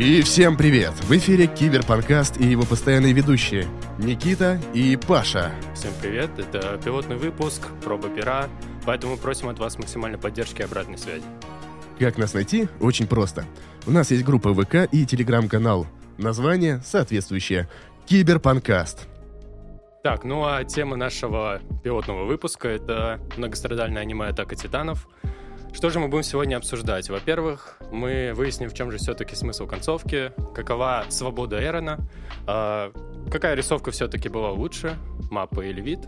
И всем привет! В эфире Киберпанкаст и его постоянные ведущие Никита и Паша. Всем привет, это пилотный выпуск, проба пера, поэтому просим от вас максимальной поддержки и обратной связи. Как нас найти? Очень просто. У нас есть группа ВК и телеграм-канал. Название соответствующее – Киберпанкаст. Так, ну а тема нашего пилотного выпуска — это многострадальное аниме «Атака титанов». Что же мы будем сегодня обсуждать? Во-первых, мы выясним, в чем же все-таки смысл концовки, какова свобода Эрона, э, какая рисовка все-таки была лучше, мапа или вид,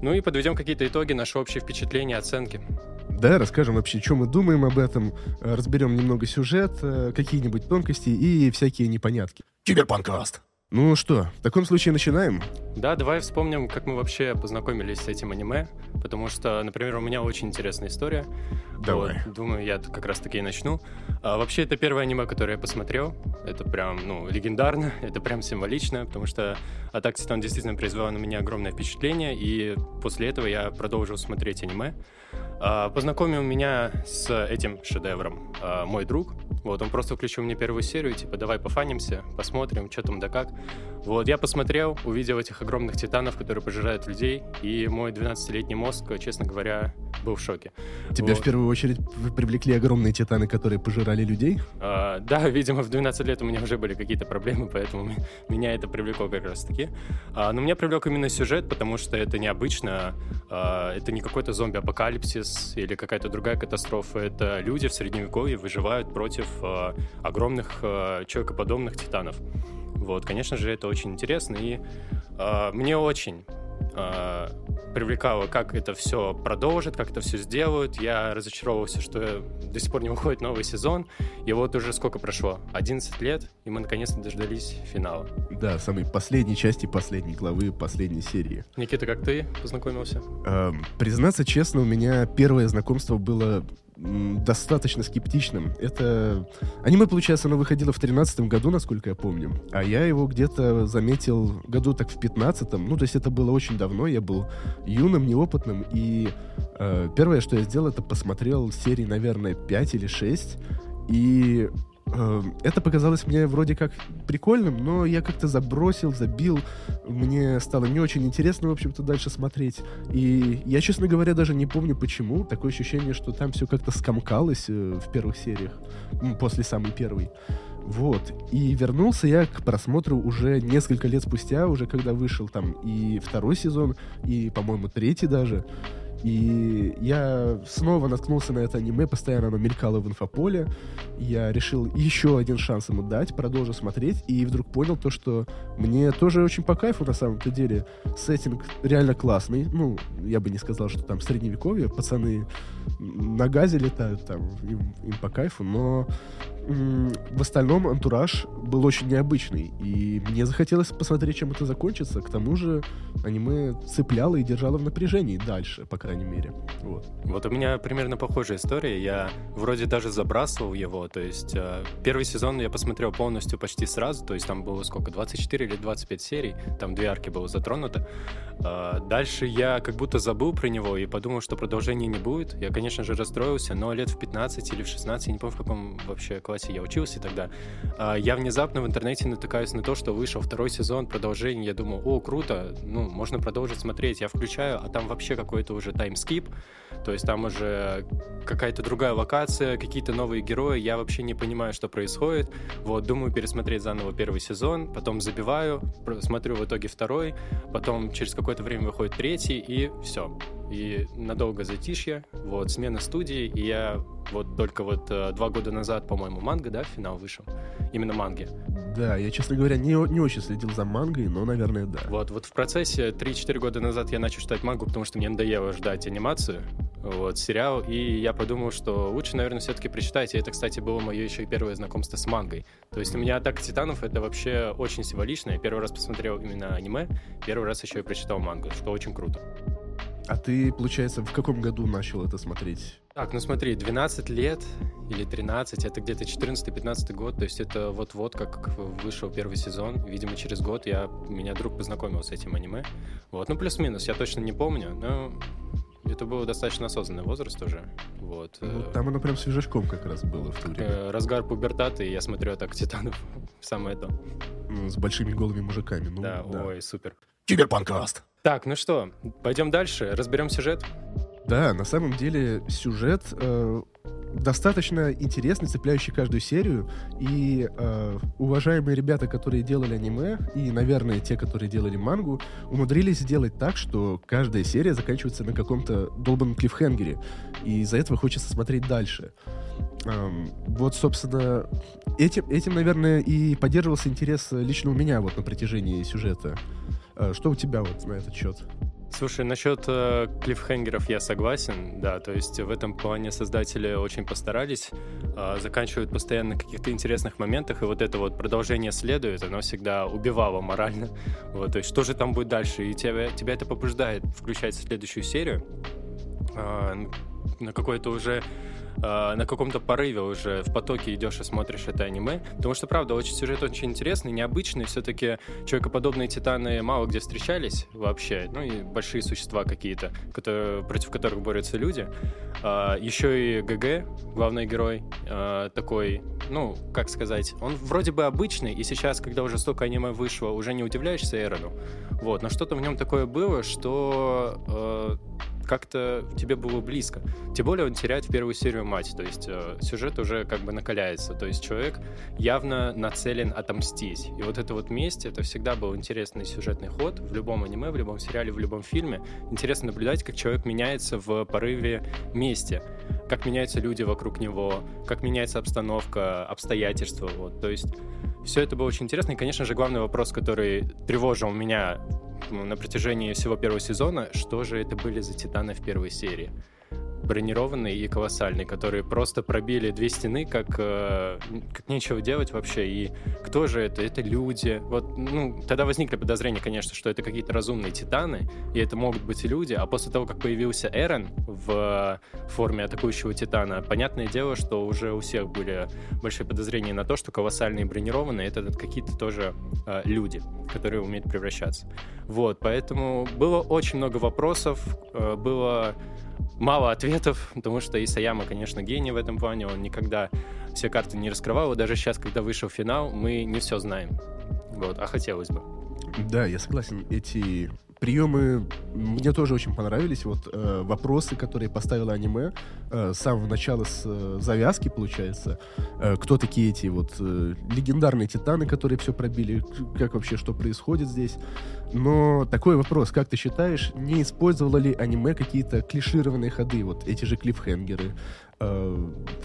ну и подведем какие-то итоги, наши общие впечатления, оценки. Да, расскажем вообще, что мы думаем об этом, разберем немного сюжет, э, какие-нибудь тонкости и всякие непонятки. Киберпанкаст! Ну что, в таком случае начинаем? Да, давай вспомним, как мы вообще познакомились с этим аниме, потому что, например, у меня очень интересная история. Давай. Вот, думаю, я как раз таки и начну. А, вообще, это первое аниме, которое я посмотрел. Это прям, ну, легендарно, это прям символично, потому что Атак Титан действительно произвела на меня огромное впечатление, и после этого я продолжил смотреть аниме. А, познакомил меня с этим шедевром а, мой друг. Вот, он просто включил мне первую серию, типа, давай пофанимся, посмотрим, что там да как. Вот, я посмотрел, увидел этих огромных титанов, которые пожирают людей, и мой 12-летний мозг, честно говоря, был в шоке. Тебя вот. в первую очередь привлекли огромные титаны, которые пожирали людей? А, да, видимо, в 12 лет у меня уже были какие-то проблемы, поэтому меня это привлекло как раз-таки. А, но меня привлек именно сюжет, потому что это необычно, а, это не какой-то зомби-апокалипсис или какая-то другая катастрофа, это люди в средневековье выживают против а, огромных а, человекоподобных титанов. Вот, конечно же, это очень интересно, и э, мне очень э, привлекало, как это все продолжит, как это все сделают. Я разочаровался, что до сих пор не выходит новый сезон. И вот уже сколько прошло? 11 лет, и мы наконец-то дождались финала. Да, самой последней части, последней главы, последней серии. Никита, как ты познакомился? Эм, признаться честно, у меня первое знакомство было достаточно скептичным. Это... Аниме, получается, оно выходило в тринадцатом году, насколько я помню. А я его где-то заметил году так в пятнадцатом. Ну, то есть это было очень давно. Я был юным, неопытным. И э, первое, что я сделал, это посмотрел серии, наверное, 5 или 6. И это показалось мне вроде как прикольным, но я как-то забросил, забил. Мне стало не очень интересно, в общем-то, дальше смотреть. И я, честно говоря, даже не помню почему. Такое ощущение, что там все как-то скомкалось э, в первых сериях, после самой первой. Вот. И вернулся я к просмотру уже несколько лет спустя, уже когда вышел там и второй сезон, и, по-моему, третий даже. И я снова наткнулся на это аниме, постоянно оно мелькало в инфополе. Я решил еще один шанс ему дать, продолжил смотреть, и вдруг понял то, что мне тоже очень по кайфу на самом-то деле. Сеттинг реально классный. Ну, я бы не сказал, что там средневековье, пацаны на газе летают, там, им, им по кайфу, но в остальном антураж был очень необычный, и мне захотелось посмотреть, чем это закончится. К тому же аниме цепляло и держало в напряжении дальше, по крайней мере. Вот. Вот у меня примерно похожая история. Я вроде даже забрасывал его, то есть э, первый сезон я посмотрел полностью почти сразу, то есть там было сколько, 24 или 25 серий, там две арки было затронуто. Э, дальше я как будто забыл про него и подумал, что продолжения не будет. Я, конечно же, расстроился, но лет в 15 или в 16, я не помню, в каком вообще классе классе я учился тогда, а, я внезапно в интернете натыкаюсь на то, что вышел второй сезон, продолжение, я думаю, о, круто, ну, можно продолжить смотреть, я включаю, а там вообще какой-то уже таймскип, то есть там уже какая-то другая локация, какие-то новые герои, я вообще не понимаю, что происходит, вот, думаю пересмотреть заново первый сезон, потом забиваю, смотрю в итоге второй, потом через какое-то время выходит третий, и все, и надолго затишье, вот, смена студии, и я вот только вот э, два года назад, по-моему, манга, да, финал вышел, именно манги. Да, я, честно говоря, не, не очень следил за мангой, но, наверное, да. Вот, вот в процессе 3-4 года назад я начал читать мангу, потому что мне надоело ждать анимацию, вот, сериал, и я подумал, что лучше, наверное, все-таки прочитать, и это, кстати, было мое еще и первое знакомство с мангой. То есть у меня «Атака титанов» — это вообще очень символично, я первый раз посмотрел именно аниме, первый раз еще и прочитал мангу, что очень круто. А ты, получается, в каком году начал это смотреть? Так, ну смотри, 12 лет или 13, это где-то 14-15 год, то есть это вот-вот как вышел первый сезон. Видимо, через год я, меня друг познакомил с этим аниме. Вот, ну плюс-минус, я точно не помню, но это был достаточно осознанный возраст уже. Вот. Ну, там оно прям свежачком как раз было в то время. Разгар пубертата, и я смотрю так Титанов самое то. С большими голыми мужиками. Ну, да, да, ой, супер. Киберпанкаст. Так, ну что, пойдем дальше, разберем сюжет. Да, на самом деле сюжет э, достаточно интересный, цепляющий каждую серию. И э, уважаемые ребята, которые делали аниме, и, наверное, те, которые делали мангу, умудрились сделать так, что каждая серия заканчивается на каком-то долбанном клиффхенгере. И из-за этого хочется смотреть дальше. Эм, вот, собственно, этим, этим, наверное, и поддерживался интерес лично у меня вот на протяжении сюжета. Э, что у тебя вот на этот счет? Слушай, насчет э, клиффхенгеров я согласен, да, то есть в этом плане создатели очень постарались, э, заканчивают постоянно каких-то интересных моментах, и вот это вот продолжение следует, оно всегда убивало морально, вот, то есть что же там будет дальше, и тебя, тебя это побуждает включать следующую серию, э, на какой-то уже э, на каком-то порыве уже в потоке идешь и смотришь это аниме. Потому что, правда, очень сюжет очень интересный, необычный. Все-таки человекоподобные титаны мало где встречались вообще. Ну и большие существа какие-то, которые, против которых борются люди. Э, еще и ГГ, главный герой, э, такой, ну, как сказать, он вроде бы обычный, и сейчас, когда уже столько аниме вышло, уже не удивляешься Эрону. Вот, но что-то в нем такое было, что э, как-то тебе было близко. Тем более он теряет в первую серию мать, то есть э, сюжет уже как бы накаляется, то есть человек явно нацелен отомстить. И вот это вот месть, это всегда был интересный сюжетный ход в любом аниме, в любом сериале, в любом фильме. Интересно наблюдать, как человек меняется в порыве мести, как меняются люди вокруг него, как меняется обстановка, обстоятельства, вот, то есть все это было очень интересно. И, конечно же, главный вопрос, который тревожил меня на протяжении всего первого сезона, что же это были за титаны в первой серии бронированный и колоссальный, которые просто пробили две стены, как, э, как нечего делать вообще. И кто же это? Это люди. Вот, ну, тогда возникли подозрения, конечно, что это какие-то разумные титаны, и это могут быть люди. А после того, как появился Эрен в форме атакующего титана, понятное дело, что уже у всех были большие подозрения на то, что колоссальные бронированные — это какие-то тоже э, люди, которые умеют превращаться. Вот, поэтому было очень много вопросов, э, было мало ответов, потому что Исаяма, конечно, гений в этом плане, он никогда все карты не раскрывал, и даже сейчас, когда вышел финал, мы не все знаем, вот, а хотелось бы. Да, я согласен, эти приемы мне тоже очень понравились. Вот э, вопросы, которые поставило аниме э, с самого начала, с э, завязки, получается. Э, кто такие эти вот э, легендарные титаны, которые все пробили? Как вообще, что происходит здесь? Но такой вопрос, как ты считаешь, не использовало ли аниме какие-то клишированные ходы? Вот эти же клиффхенгеры,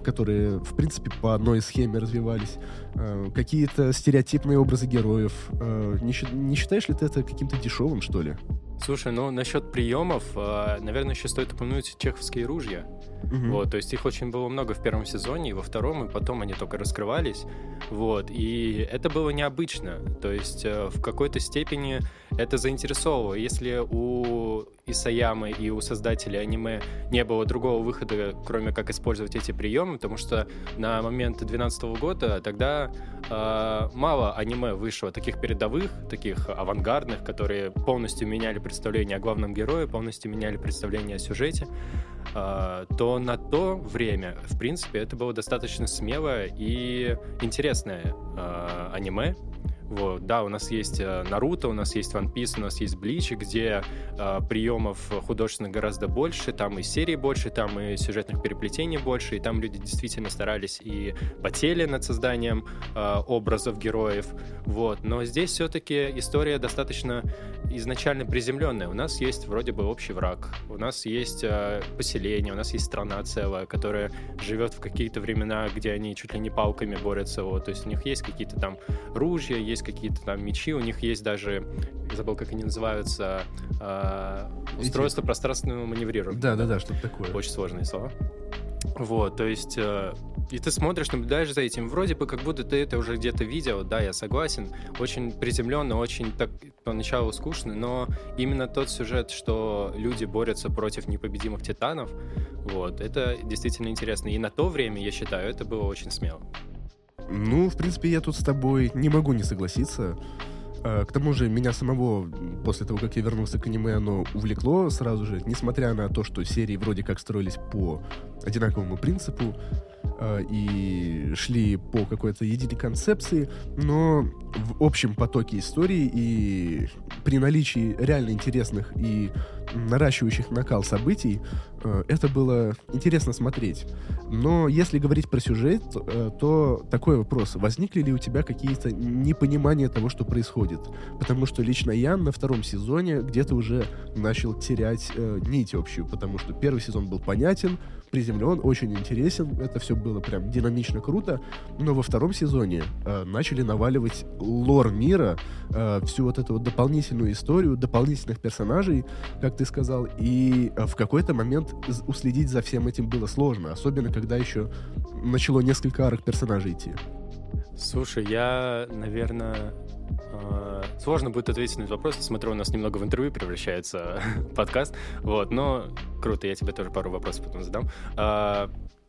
которые, в принципе, по одной схеме развивались, э, какие-то стереотипные образы героев. Э, не, не считаешь ли ты это каким-то дешевым, что ли? Слушай, ну насчет приемов, наверное, еще стоит упомянуть чеховские ружья. Угу. Вот, то есть их очень было много в первом сезоне, и во втором, и потом они только раскрывались. Вот, и это было необычно. То есть в какой-то степени это заинтересовывало. Если у Исаямы и у создателей аниме не было другого выхода, кроме как использовать эти приемы, потому что на момент 2012 года тогда э, мало аниме вышло таких передовых, таких авангардных, которые полностью меняли представление о главном герое, полностью меняли представление о сюжете, э, то на то время, в принципе, это было достаточно смелое и интересное э, аниме, вот, да, у нас есть э, Наруто, у нас есть One Piece, у нас есть Блич, где э, приемов художественных гораздо больше, там и серий больше, там и сюжетных переплетений больше, и там люди действительно старались и потели над созданием э, образов героев, вот. Но здесь все-таки история достаточно изначально приземленная. У нас есть вроде бы общий враг, у нас есть э, поселение, у нас есть страна целая, которая живет в какие-то времена, где они чуть ли не палками борются, вот. То есть у них есть какие-то там ружья, есть какие-то там мечи, у них есть даже, забыл, как они называются, э, устройство Эти... пространственного маневрирования. Да, да, да, что-то такое. Очень сложные слова. Вот, то есть, э, и ты смотришь, наблюдаешь за этим, вроде бы как будто ты это уже где-то видел, да, я согласен, очень приземленно, очень так поначалу скучно, но именно тот сюжет, что люди борются против непобедимых титанов, вот, это действительно интересно. И на то время, я считаю, это было очень смело. Ну, в принципе, я тут с тобой не могу не согласиться. К тому же меня самого, после того, как я вернулся к аниме, оно увлекло сразу же, несмотря на то, что серии вроде как строились по одинаковому принципу, Э, и шли по какой-то единой концепции, но в общем потоке истории и при наличии реально интересных и наращивающих накал событий, э, это было интересно смотреть. Но если говорить про сюжет, э, то такой вопрос. Возникли ли у тебя какие-то непонимания того, что происходит? Потому что лично я на втором сезоне где-то уже начал терять нить общую, потому что первый сезон был понятен, приземлен, очень интересен, это все было прям динамично круто, но во втором сезоне э, начали наваливать лор мира, э, всю вот эту вот дополнительную историю, дополнительных персонажей, как ты сказал, и э, в какой-то момент уследить за всем этим было сложно, особенно когда еще начало несколько арок персонажей идти. Слушай, я, наверное, э, Сложно будет ответить на этот вопрос. Смотрю, у нас немного в интервью превращается подкаст. Вот, но круто, я тебе тоже пару вопросов потом задам.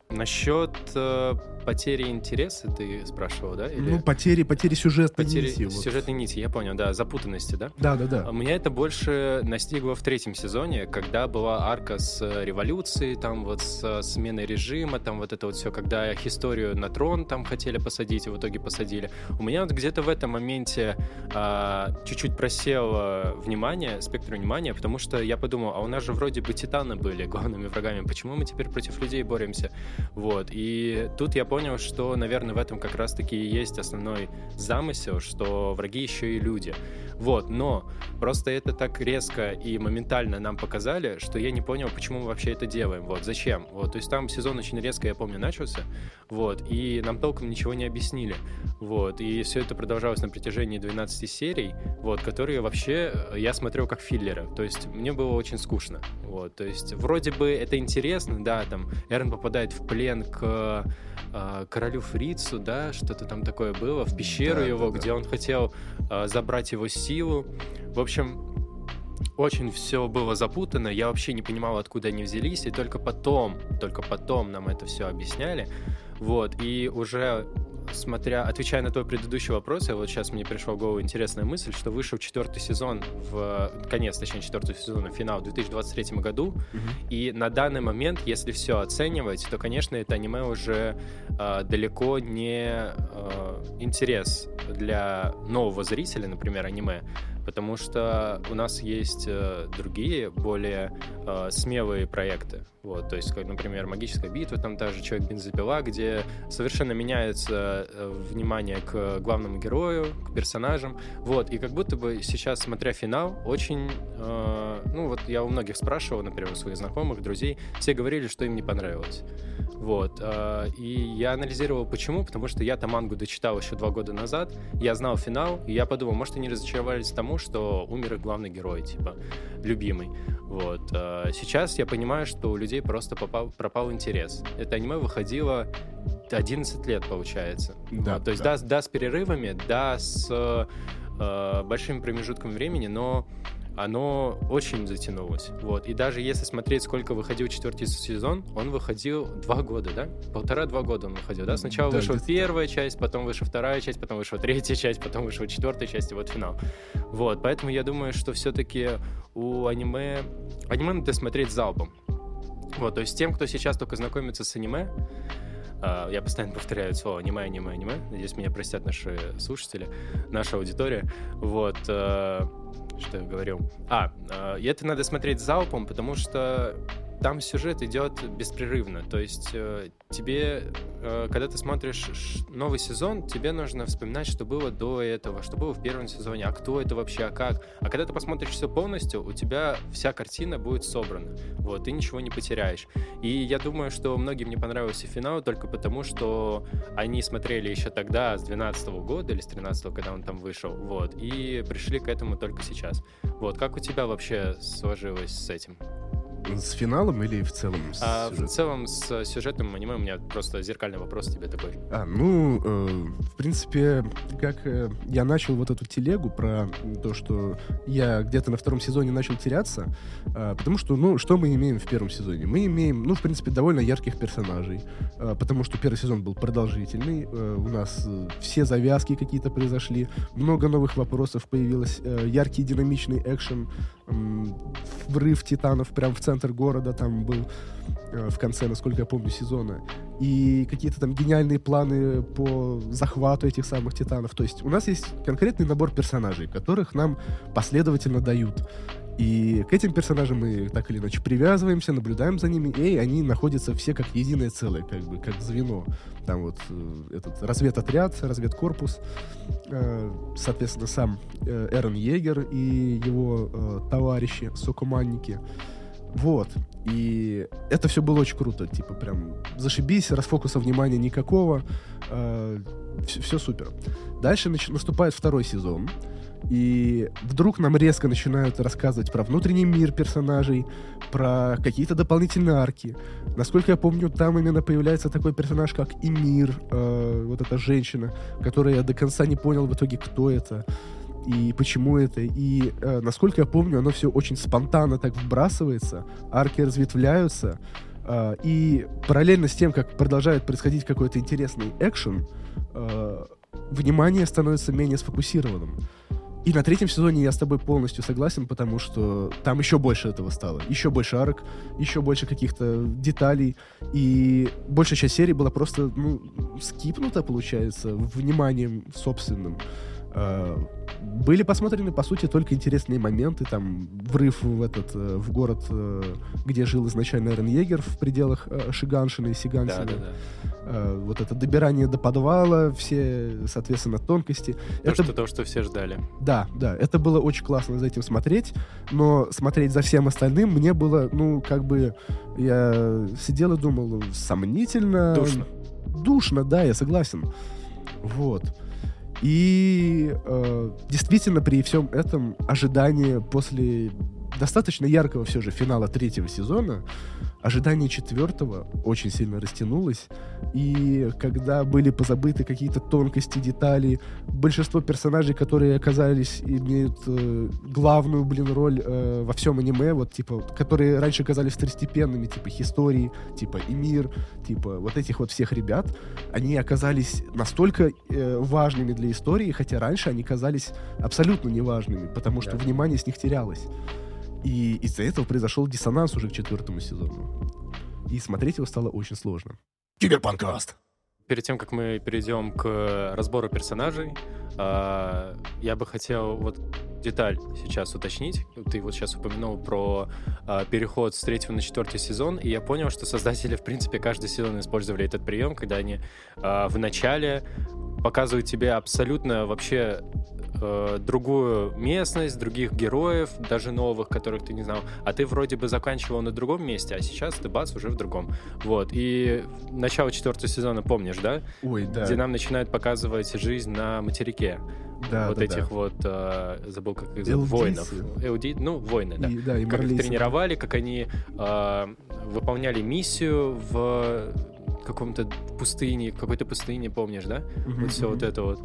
Насчет э, потери интереса ты спрашивал, да? Или... Ну, потери, потери сюжетной потери, нити. Вот. Сюжетной нити, я понял, да, запутанности, да? Да, да, да. Меня это больше настигло в третьем сезоне, когда была арка с революцией, там вот с сменой режима, там вот это вот все, когда историю на трон там хотели посадить, и в итоге посадили. У меня вот где-то в этом моменте а, чуть-чуть просел внимание, спектр внимания, потому что я подумал, а у нас же вроде бы титаны были главными врагами, почему мы теперь против людей боремся? Вот. И тут я понял, что, наверное, в этом как раз-таки и есть основной замысел, что враги еще и люди. Вот, но просто это так резко и моментально нам показали, что я не понял, почему мы вообще это делаем. Вот, зачем? Вот, то есть там сезон очень резко, я помню, начался, вот, и нам толком ничего не объяснили. Вот, и все это продолжалось на протяжении 12 серий, вот, которые вообще я смотрел как филлеры. То есть мне было очень скучно. Вот, то есть вроде бы это интересно, да, там Эрн попадает в плен к э, королю Фрицу, да, что-то там такое было, в пещеру да, его, да, где да. он хотел э, забрать его силу. В общем, очень все было запутано, я вообще не понимал, откуда они взялись, и только потом, только потом нам это все объясняли. Вот, и уже смотря, отвечая на твой предыдущий вопрос, я вот сейчас мне пришла в голову интересная мысль, что вышел четвертый сезон, в конец, точнее, четвертого сезона, финал в 2023 году, mm-hmm. и на данный момент, если все оценивать, то, конечно, это аниме уже э, далеко не э, интерес для нового зрителя, например, аниме, потому что у нас есть э, другие, более э, смелые проекты. Вот, то есть, как, например, «Магическая битва», там та же «Человек-бензопила», где совершенно меняется э, внимание к главному герою, к персонажам. Вот, и как будто бы сейчас, смотря финал, очень... Ну, вот я у многих спрашивал, например, у своих знакомых, друзей, все говорили, что им не понравилось. Вот. Э, и я анализировал, почему, потому что я-то мангу дочитал еще два года назад, я знал финал, и я подумал, может, они разочаровались тому, что умер их главный герой, типа, любимый. Вот. Э, сейчас я понимаю, что у людей просто попал, пропал интерес. Это аниме выходило 11 лет, получается. Да, вот. То есть, да. да, да, с перерывами, да, с э, большим промежутком времени, но оно очень затянулось. Вот. И даже если смотреть, сколько выходил четвертый сезон, он выходил два года, да? Полтора-два года он выходил, да? Сначала да, вышла первая часть, потом вышла вторая часть, потом вышла третья часть, потом вышла четвертая часть, и вот финал. Вот, поэтому я думаю, что все-таки у аниме... Аниме надо смотреть залпом. Вот, то есть тем, кто сейчас только знакомится с аниме, Uh, я постоянно повторяю слово аниме, аниме, аниме. Надеюсь, меня простят наши слушатели, наша аудитория. Вот. Что я говорил? А, э, это надо смотреть залпом, потому что там сюжет идет беспрерывно. То есть э, тебе, э, когда ты смотришь новый сезон, тебе нужно вспоминать, что было до этого, что было в первом сезоне, а кто это вообще, а как. А когда ты посмотришь все полностью, у тебя вся картина будет собрана. Вот, ты ничего не потеряешь. И я думаю, что многим не понравился финал только потому, что они смотрели еще тогда, с 12 года или с 13 когда он там вышел, вот, и пришли к этому только сейчас. Вот, как у тебя вообще сложилось с этим? С финалом или в целом с а, В целом с сюжетом аниме у меня просто зеркальный вопрос тебе такой. А, ну, э, в принципе, как э, я начал вот эту телегу про то, что я где-то на втором сезоне начал теряться, э, потому что, ну, что мы имеем в первом сезоне? Мы имеем, ну, в принципе, довольно ярких персонажей, э, потому что первый сезон был продолжительный, э, у нас э, все завязки какие-то произошли, много новых вопросов появилось, э, яркий динамичный экшен, врыв титанов прямо в центр города там был э, в конце, насколько я помню, сезона. И какие-то там гениальные планы по захвату этих самых титанов. То есть у нас есть конкретный набор персонажей, которых нам последовательно дают. И к этим персонажам мы так или иначе привязываемся, наблюдаем за ними, и они находятся все как единое целое, как бы, как звено. Там вот э, этот разведотряд, разведкорпус, э, соответственно, сам э, Эрон Егер и его товарищи, сокоманники. Вот. И это все было очень круто. Типа, прям зашибись, расфокуса внимания никакого. Все, супер. Дальше наступает второй сезон. И вдруг нам резко начинают рассказывать про внутренний мир персонажей, про какие-то дополнительные арки. Насколько я помню, там именно появляется такой персонаж, как Эмир, э, вот эта женщина, которая я до конца не понял в итоге, кто это и почему это. И, э, насколько я помню, оно все очень спонтанно так вбрасывается, арки разветвляются, э, и параллельно с тем, как продолжает происходить какой-то интересный экшен, э, внимание становится менее сфокусированным. И на третьем сезоне я с тобой полностью согласен, потому что там еще больше этого стало. Еще больше арок, еще больше каких-то деталей. И большая часть серии была просто, ну, скипнута, получается, вниманием собственным. А, были посмотрены, по сути, только интересные моменты, там, врыв в этот, э, в город, э, где жил изначально Эрен Егер в пределах э, Шиганшины и Сиганшины. Да, да, да. Вот это добирание до подвала, все, соответственно, тонкости. То, это... что, то, что все ждали. Да, да, это было очень классно за этим смотреть, но смотреть за всем остальным мне было, ну, как бы, я сидел и думал, сомнительно... Душно. Душно, да, я согласен. Вот. И э, действительно при всем этом ожидание после достаточно яркого все же финала третьего сезона ожидание четвертого очень сильно растянулось, и когда были позабыты какие-то тонкости, детали, большинство персонажей, которые оказались, имеют э, главную, блин, роль э, во всем аниме, вот, типа, которые раньше казались второстепенными, типа, Хистории, типа, Эмир, типа, вот этих вот всех ребят, они оказались настолько э, важными для истории, хотя раньше они казались абсолютно неважными, потому что да. внимание с них терялось. И из-за этого произошел диссонанс уже к четвертому сезону. И смотреть его стало очень сложно. Киберпанкаст! Перед тем, как мы перейдем к разбору персонажей, а, я бы хотел вот деталь сейчас уточнить. Ты вот сейчас упомянул про э, переход с третьего на четвертый сезон, и я понял, что создатели, в принципе, каждый сезон использовали этот прием, когда они э, в начале показывают тебе абсолютно вообще э, другую местность, других героев, даже новых, которых ты не знал, а ты вроде бы заканчивал на другом месте, а сейчас ты бац, уже в другом. Вот, и начало четвертого сезона помнишь, да? Ой, да. Где нам начинают показывать жизнь на материке. Да, вот да, этих да. вот, э, забыл, как их зовут, воинов. Элди, ну, воины, да. И, да и как их тренировали, как они э, выполняли миссию в каком-то пустыне, какой-то пустыне, помнишь, да? Mm-hmm. Вот все вот это вот.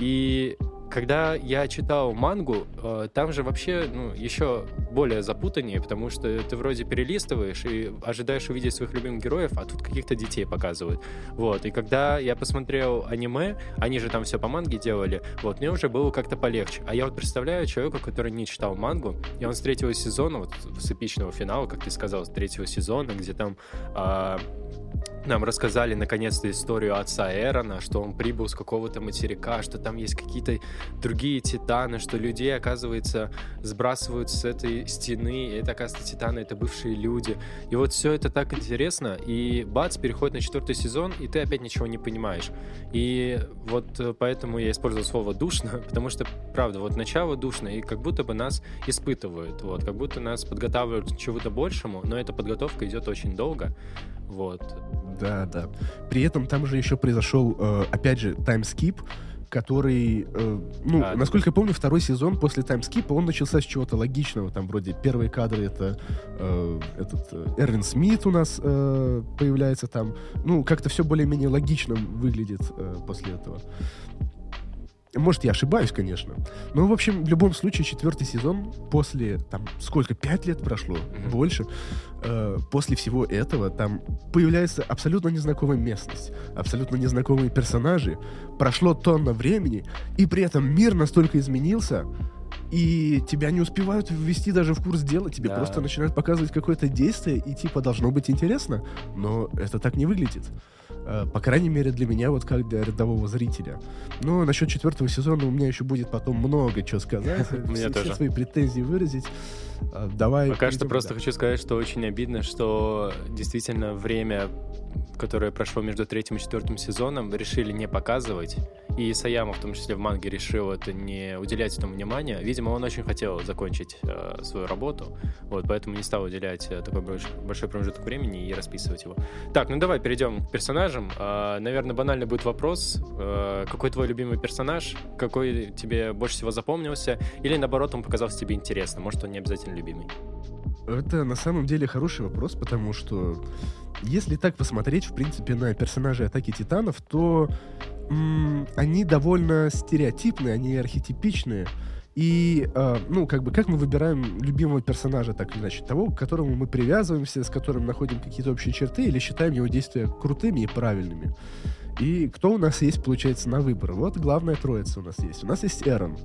И когда я читал мангу, э, там же вообще ну, еще более запутаннее, потому что ты вроде перелистываешь и ожидаешь увидеть своих любимых героев, а тут каких-то детей показывают. Вот. И когда я посмотрел аниме, они же там все по манге делали, вот, мне уже было как-то полегче. А я вот представляю человека, который не читал мангу, и он с третьего сезона, вот с эпичного финала, как ты сказал, с третьего сезона, где там а, нам рассказали наконец-то историю отца Эрона, что он прибыл с какого-то материка, что там есть какие-то другие титаны, что людей, оказывается, сбрасывают с этой стены, и это, оказывается, титаны — это бывшие люди. И вот все это так интересно, и бац, переходит на четвертый сезон, и ты опять ничего не понимаешь. И вот э, поэтому я использовал слово «душно», потому что, правда, вот начало душно, и как будто бы нас испытывают, вот, как будто нас подготавливают к чему-то большему, но эта подготовка идет очень долго, вот. Да, да. При этом там же еще произошел, э, опять же, таймскип, который, э, ну, а, насколько я помню, второй сезон после таймскипа, он начался с чего-то логичного, там вроде первые кадры это э, этот э, Эрвин Смит у нас э, появляется там, ну, как-то все более-менее логичным выглядит э, после этого. Может, я ошибаюсь, конечно. Но, в общем, в любом случае, четвертый сезон после, там, сколько, пять лет прошло, mm-hmm. больше, э, после всего этого там появляется абсолютно незнакомая местность, абсолютно незнакомые персонажи, прошло тонна времени, и при этом мир настолько изменился, и тебя не успевают ввести даже в курс дела, тебе да. просто начинают показывать какое-то действие, и типа должно быть интересно, но это так не выглядит. Э, по крайней мере, для меня, вот как для рядового зрителя. Но насчет четвертого сезона у меня еще будет потом много чего сказать. Мне тоже. свои претензии выразить. Э, давай. Пока что просто хочу сказать, что очень обидно, что действительно время которое прошло между третьим и четвертым сезоном, решили не показывать. И Саяма, в том числе в манге, решил это не уделять этому внимания. Видимо, он очень хотел закончить э, свою работу, вот, поэтому не стал уделять э, такой большой, промежуток времени и расписывать его. Так, ну давай перейдем к персонажам. Э, наверное, банальный будет вопрос. Э, какой твой любимый персонаж? Какой тебе больше всего запомнился? Или наоборот, он показался тебе интересным? Может, он не обязательно любимый? Это на самом деле хороший вопрос, потому что если так посмотреть, в принципе, на персонажей Атаки Титанов, то м- они довольно стереотипные, они архетипичные. И, э, ну, как бы, как мы выбираем любимого персонажа, так или иначе, того, к которому мы привязываемся, с которым находим какие-то общие черты, или считаем его действия крутыми и правильными. И кто у нас есть, получается, на выбор? Вот главная троица у нас есть. У нас есть Эрон.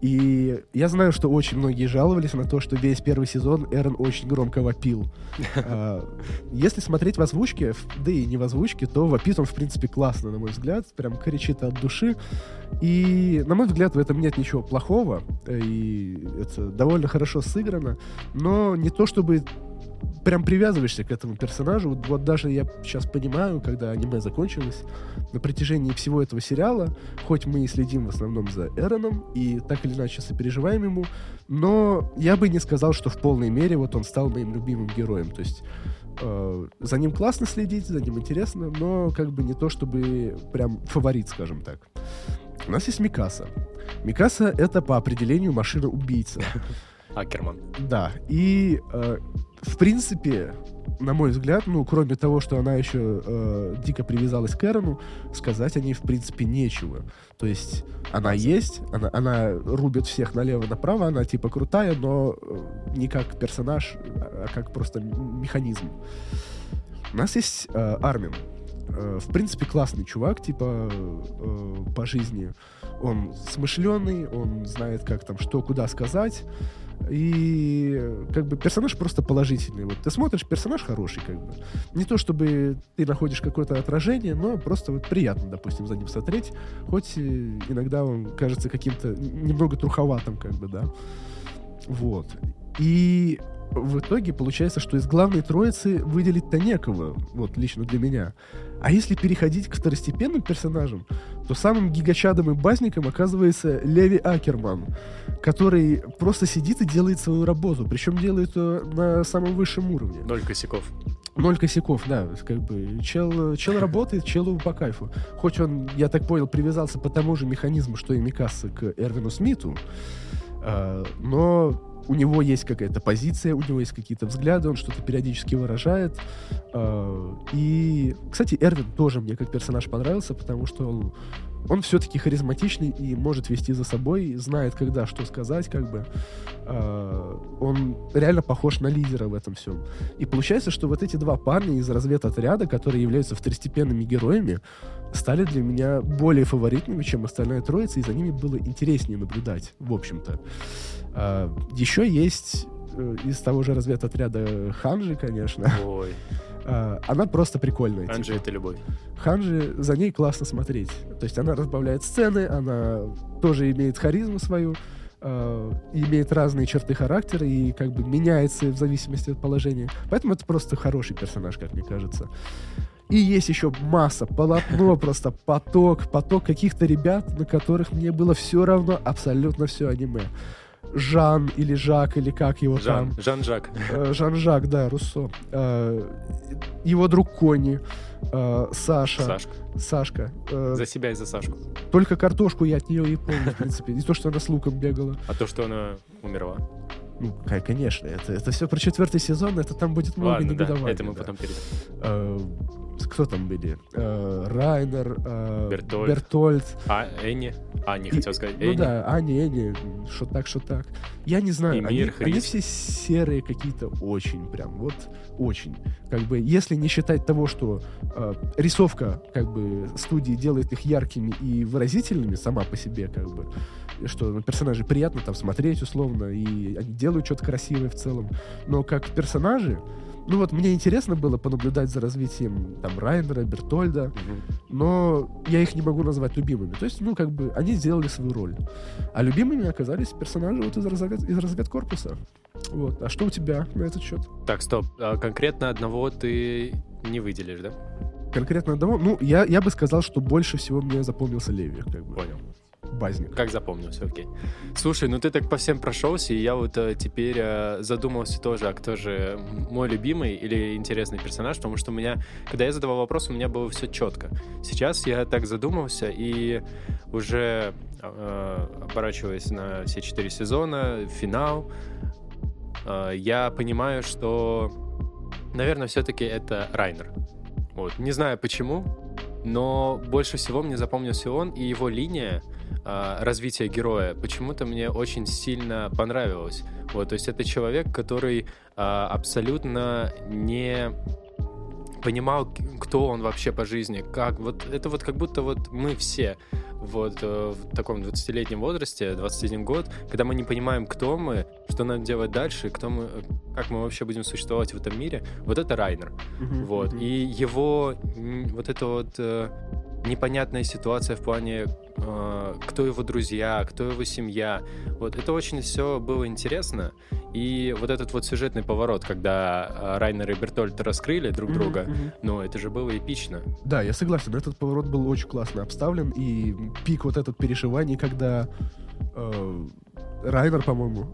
И я знаю, что очень многие жаловались на то, что весь первый сезон Эрон очень громко вопил. А, если смотреть в озвучке, да и не в озвучке, то вопит он, в принципе, классно, на мой взгляд. Прям кричит от души. И, на мой взгляд, в этом нет ничего плохого. И это довольно хорошо сыграно. Но не то, чтобы прям привязываешься к этому персонажу. Вот, вот даже я сейчас понимаю, когда аниме закончилось, на протяжении всего этого сериала, хоть мы и следим в основном за Эроном и так или иначе сопереживаем ему, но я бы не сказал, что в полной мере вот он стал моим любимым героем. То есть э, за ним классно следить, за ним интересно, но как бы не то, чтобы прям фаворит, скажем так. У нас есть Микаса. Микаса — это по определению машина-убийца. Акерман. Да, и э, в принципе, на мой взгляд, ну, кроме того, что она еще э, дико привязалась к Эрону, сказать о ней, в принципе, нечего. То есть она есть, она, она рубит всех налево-направо, она типа крутая, но э, не как персонаж, а как просто механизм. У нас есть э, Армин. Э, в принципе, классный чувак, типа, э, по жизни. Он смышленый, он знает, как там, что, куда сказать. И как бы персонаж просто положительный. Вот ты смотришь, персонаж хороший, как бы. Не то чтобы ты находишь какое-то отражение, но просто вот приятно, допустим, за ним смотреть. Хоть иногда он кажется каким-то немного труховатым, как бы, да. Вот. И в итоге получается, что из главной троицы выделить-то некого, вот лично для меня. А если переходить к второстепенным персонажам, то самым гигачадом и базником оказывается Леви Акерман, который просто сидит и делает свою работу, причем делает ее на самом высшем уровне. Ноль косяков. Ноль косяков, да, как бы чел, чел работает, челу по кайфу. Хоть он, я так понял, привязался по тому же механизму, что и Микаса к Эрвину Смиту, э, но у него есть какая-то позиция, у него есть какие-то взгляды, он что-то периодически выражает. А, и, кстати, Эрвин тоже мне как персонаж понравился, потому что он, он все-таки харизматичный и может вести за собой, знает, когда что сказать, как бы. А, он реально похож на лидера в этом всем. И получается, что вот эти два парня из разведотряда, которые являются второстепенными героями, стали для меня более фаворитными, чем остальная троица, и за ними было интереснее наблюдать, в общем-то. А, еще есть э, из того же разведотряда Ханжи, конечно. Ой. А, она просто прикольная. Ханжи типа. — это любовь. Ханжи, за ней классно смотреть. То есть она разбавляет сцены, она тоже имеет харизму свою, э, имеет разные черты характера и как бы меняется в зависимости от положения. Поэтому это просто хороший персонаж, как мне кажется. И есть еще масса, полотно, просто поток, поток каких-то ребят, на которых мне было все равно абсолютно все аниме. Жан или Жак, или как его Жан, там. Жан-Жак. Э, Жан-Жак, да, Руссо. Э, его друг Кони, э, Саша, Сашка. Сашка. За себя и за Сашку. Только картошку я от нее и помню, в принципе. И то, что она с луком бегала. А то, что она умерла. Ну, конечно, это, это все про четвертый сезон, это там будет много Ладно, да, это мы да. потом перейдем. Кто там были? Э, Райнер, э, Бертольд. Бертольд. А, Энни? А, не И- хотел сказать. Ну Энни. да, Ани, Эни, что так, что так. Я не знаю, И они, Мир, они все серые какие-то очень прям, вот очень. Как бы, если не считать того, что э, рисовка как бы студии делает их яркими и выразительными сама по себе, как бы, что на персонажей приятно там смотреть условно, и они делают что-то красивое в целом. Но как персонажи, ну вот мне интересно было понаблюдать за развитием там Райнера, Бертольда, Мгм. но я их не могу назвать любимыми. То есть, ну, как бы, они сделали свою роль. А любимыми оказались персонажи вот из, разгад... из разведкорпуса. Вот. А что у тебя на этот счет? Так, стоп. А конкретно одного ты не выделишь, да? Конкретно одного? Ну, я, я бы сказал, что больше всего мне запомнился Леви, как бы. Понял. Базник. Как запомнился, окей. Слушай, ну ты так по всем прошелся, и я вот э, теперь э, задумался тоже, а кто же мой любимый или интересный персонаж, потому что у меня, когда я задавал вопрос, у меня было все четко. Сейчас я так задумался, и уже э, оборачиваясь на все четыре сезона, финал, я понимаю, что, наверное, все-таки это Райнер. Вот. Не знаю почему, но больше всего мне запомнился он и его линия а, развития героя почему-то мне очень сильно понравилось. Вот, то есть это человек, который а, абсолютно не понимал, кто он вообще по жизни, как вот это вот как будто вот мы все вот э, в таком 20-летнем возрасте, 21 год, когда мы не понимаем, кто мы, что нам делать дальше, кто мы, как мы вообще будем существовать в этом мире, вот это Райнер. Вот. И его вот эта вот э, непонятная ситуация в плане, э, кто его друзья, кто его семья. Вот это очень все было интересно. И вот этот вот сюжетный поворот, когда э, Райнер и Бертольд раскрыли друг друга, мгм. ну, это же было эпично. Да, я согласен. Этот поворот был очень классно обставлен. И пик вот этот переживаний, когда э, Райнер, по-моему,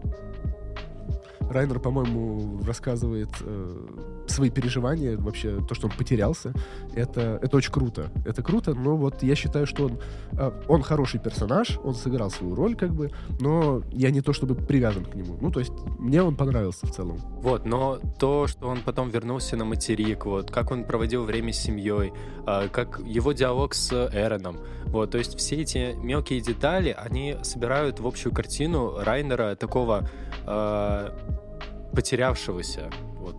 Райнер, по-моему, рассказывает э, свои переживания, вообще то, что он потерялся. Это, это очень круто. Это круто, но вот я считаю, что он, э, он хороший персонаж, он сыграл свою роль, как бы, но я не то чтобы привязан к нему. Ну, то есть мне он понравился в целом. Вот, но то, что он потом вернулся на материк, вот, как он проводил время с семьей, а, как его диалог с Эроном, вот, то есть все эти мелкие детали, они собирают в общую картину Райнера такого а, потерявшегося,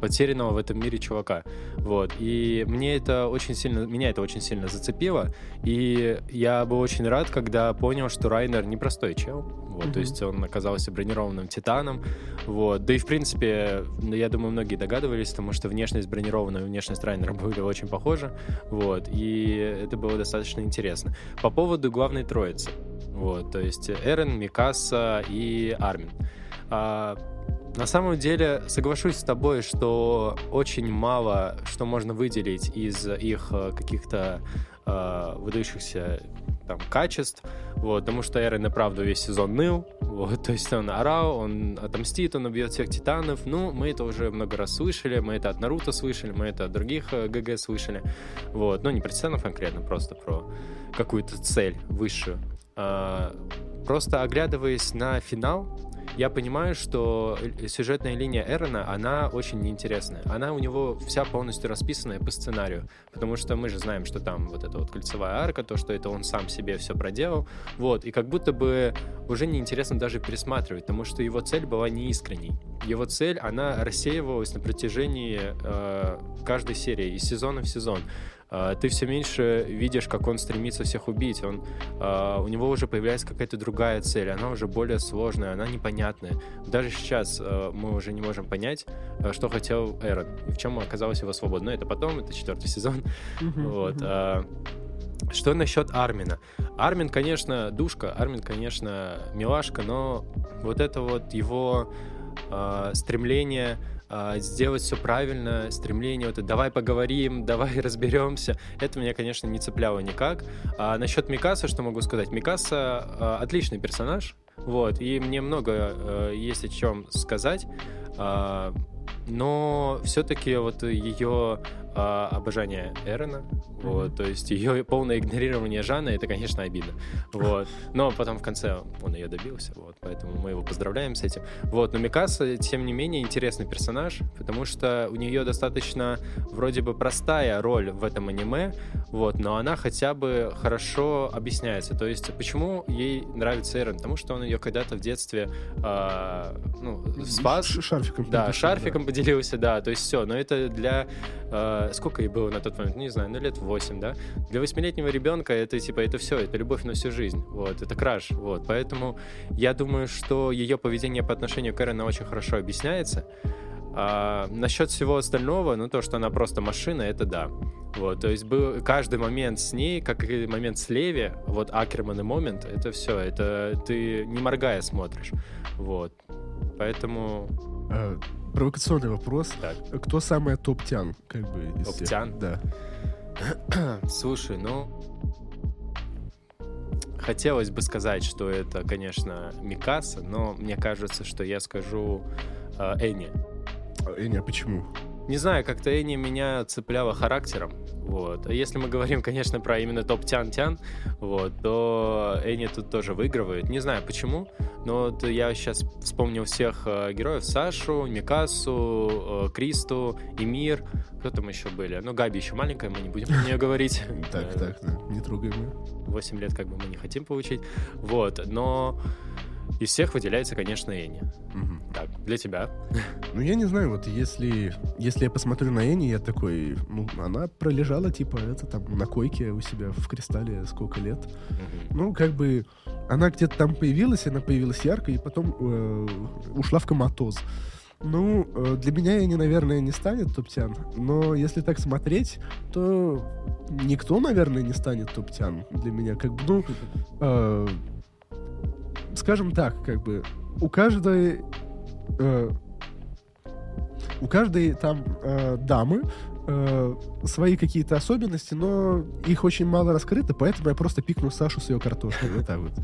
потерянного в этом мире чувака, вот, и мне это очень сильно, меня это очень сильно зацепило, и я был очень рад, когда понял, что Райнер непростой чел, вот, Мгм. то есть он оказался бронированным титаном, вот. Да и, в принципе, ну, я думаю, многие догадывались, потому что внешность бронированная и внешность Райнера были очень похожи. Вот. И это было достаточно интересно. По поводу главной троицы. Вот. То есть Эрен, Микаса и Армин. А, на самом деле, соглашусь с тобой, что очень мало что можно выделить из их э, каких-то э, выдающихся там, качеств, вот, потому что Эрен правда весь сезон ныл, вот, то есть он орал, он отомстит, он убьет всех титанов, ну, мы это уже много раз слышали, мы это от Наруто слышали, мы это от других э, ГГ слышали, вот, ну, не про титанов конкретно, просто про какую-то цель высшую. А, Просто оглядываясь на финал, я понимаю, что э, сюжетная линия Эрона, она очень неинтересная. Она у него вся полностью расписанная по сценарию. Потому что мы же знаем, что там вот эта вот кольцевая арка, то, что это он сам себе все проделал. Вот, и как будто бы уже неинтересно даже пересматривать, потому что его цель была неискренней. Его цель, она рассеивалась на протяжении э, каждой серии, из сезона в сезон. Э, ты все меньше видишь, как он стремится всех убить. Он, э, у него уже появляется какая-то другая цель, она уже более сложная, она непонятная. Даже сейчас э, мы уже не можем понять, э, что хотел Эрон и в чем оказалась его свобода. Но это потом, это четвертый сезон. Вот. а, Что насчет Армина? Армин, конечно, душка, Армин, конечно, милашка, но вот это вот его а, стремление а, сделать все правильно, стремление вот это давай поговорим, давай разберемся, это меня, конечно, не цепляло никак. А насчет Микаса, что могу сказать? Микаса а, отличный персонаж, Вот, и мне много э, есть о чем сказать. Но все-таки вот ее э, обожание Эрона, вот, то есть ее полное игнорирование Жанны, это, конечно, обидно, вот, но потом в конце он ее добился, вот, поэтому мы его поздравляем с этим, вот, но Микаса, тем не менее, интересный персонаж, потому что у нее достаточно вроде бы простая роль в этом аниме, вот, но она хотя бы хорошо объясняется, то есть почему ей нравится Эрон, потому что он ее когда-то в детстве, э, ну, спас, шарфиком, да, шарфиком да. поделился, да, то есть все, но это для э, сколько ей было на тот момент, не знаю, ну лет 8, да? Для восьмилетнего ребенка это типа, это все, это любовь на всю жизнь, вот, это краш, вот, поэтому я думаю, что ее поведение по отношению к Эрена очень хорошо объясняется, а насчет всего остального, ну то, что она просто машина, это да. Вот, то есть был каждый момент с ней, как и момент с Леви, вот Акерман и момент, это все, это ты не моргая смотришь. Вот. Поэтому... А, провокационный вопрос. Так. Кто самый топ-тян? Как бы, топ-тян? Да. Слушай, ну... Хотелось бы сказать, что это, конечно, Микаса, но мне кажется, что я скажу э, Энни. Энни, а почему? Не знаю, как-то Энни меня цепляла характером. Вот. А если мы говорим, конечно, про именно топ тян-тян, вот, то Энни тут тоже выигрывает. Не знаю почему, но вот я сейчас вспомнил всех э, героев. Сашу, Микасу, э, Кристу, Эмир. Кто там еще были? Ну, Габи еще маленькая, мы не будем про нее говорить. Так, так, не трогаем ее. 8 лет как бы мы не хотим получить. Вот, но из всех выделяется, конечно, Энни. Угу. Так, для тебя. Ну, я не знаю, вот если, если я посмотрю на Энни, я такой, ну, она пролежала, типа, это там на койке у себя в кристалле сколько лет. Угу. Ну, как бы, она где-то там появилась, она появилась ярко, и потом э, ушла в коматоз. Ну, э, для меня Энни, наверное, не станет топтян, но если так смотреть, то никто, наверное, не станет топтян для меня. Как бы, ну, э, скажем так, как бы у каждой э, у каждой там э, дамы э, свои какие-то особенности, но их очень мало раскрыто, поэтому я просто пикну Сашу с ее картошкой. Вот так вот.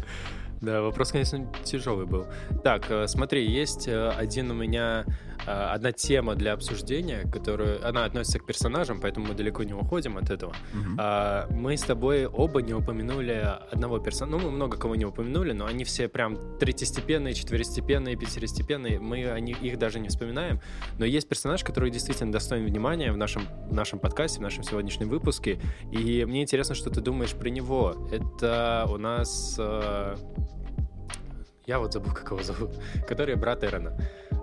Да, вопрос, конечно, тяжелый был. Так, э, смотри, есть э, один у меня одна тема для обсуждения, которая, она относится к персонажам, поэтому мы далеко не уходим от этого. Mm-hmm. Мы с тобой оба не упомянули одного персонажа, ну, мы много кого не упомянули, но они все прям третьестепенные, четверостепенные, пятеростепенные, мы о них, их даже не вспоминаем. Но есть персонаж, который действительно достоин внимания в нашем, в нашем подкасте, в нашем сегодняшнем выпуске, и мне интересно, что ты думаешь про него. Это у нас... Э, я вот забыл, как его зовут. Который брат Эрона.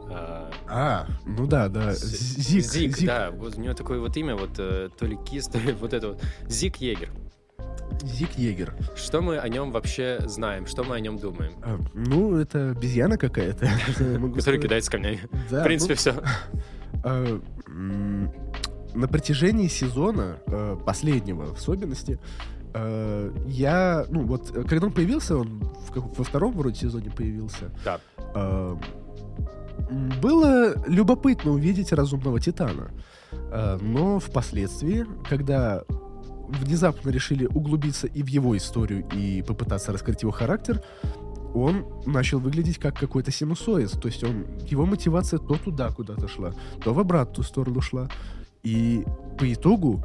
А, а, ну да, да. Зик. Зик, Зик. да. Вот у него такое вот имя, вот э, то ли Кис, то ли вот это вот. Зик Егер. Зик Егер. Что мы о нем вообще знаем? Что мы о нем думаем? А, ну, это обезьяна какая-то. Которая кидается камнями. В принципе, ну, все. А, на протяжении сезона, э, последнего в особенности, э, я, ну вот, когда он появился, он во втором вроде сезоне появился. Да было любопытно увидеть разумного Титана. Э, но впоследствии, когда внезапно решили углубиться и в его историю, и попытаться раскрыть его характер, он начал выглядеть как какой-то синусоид. То есть он, его мотивация то туда куда-то шла, то в обратную сторону шла. И по итогу,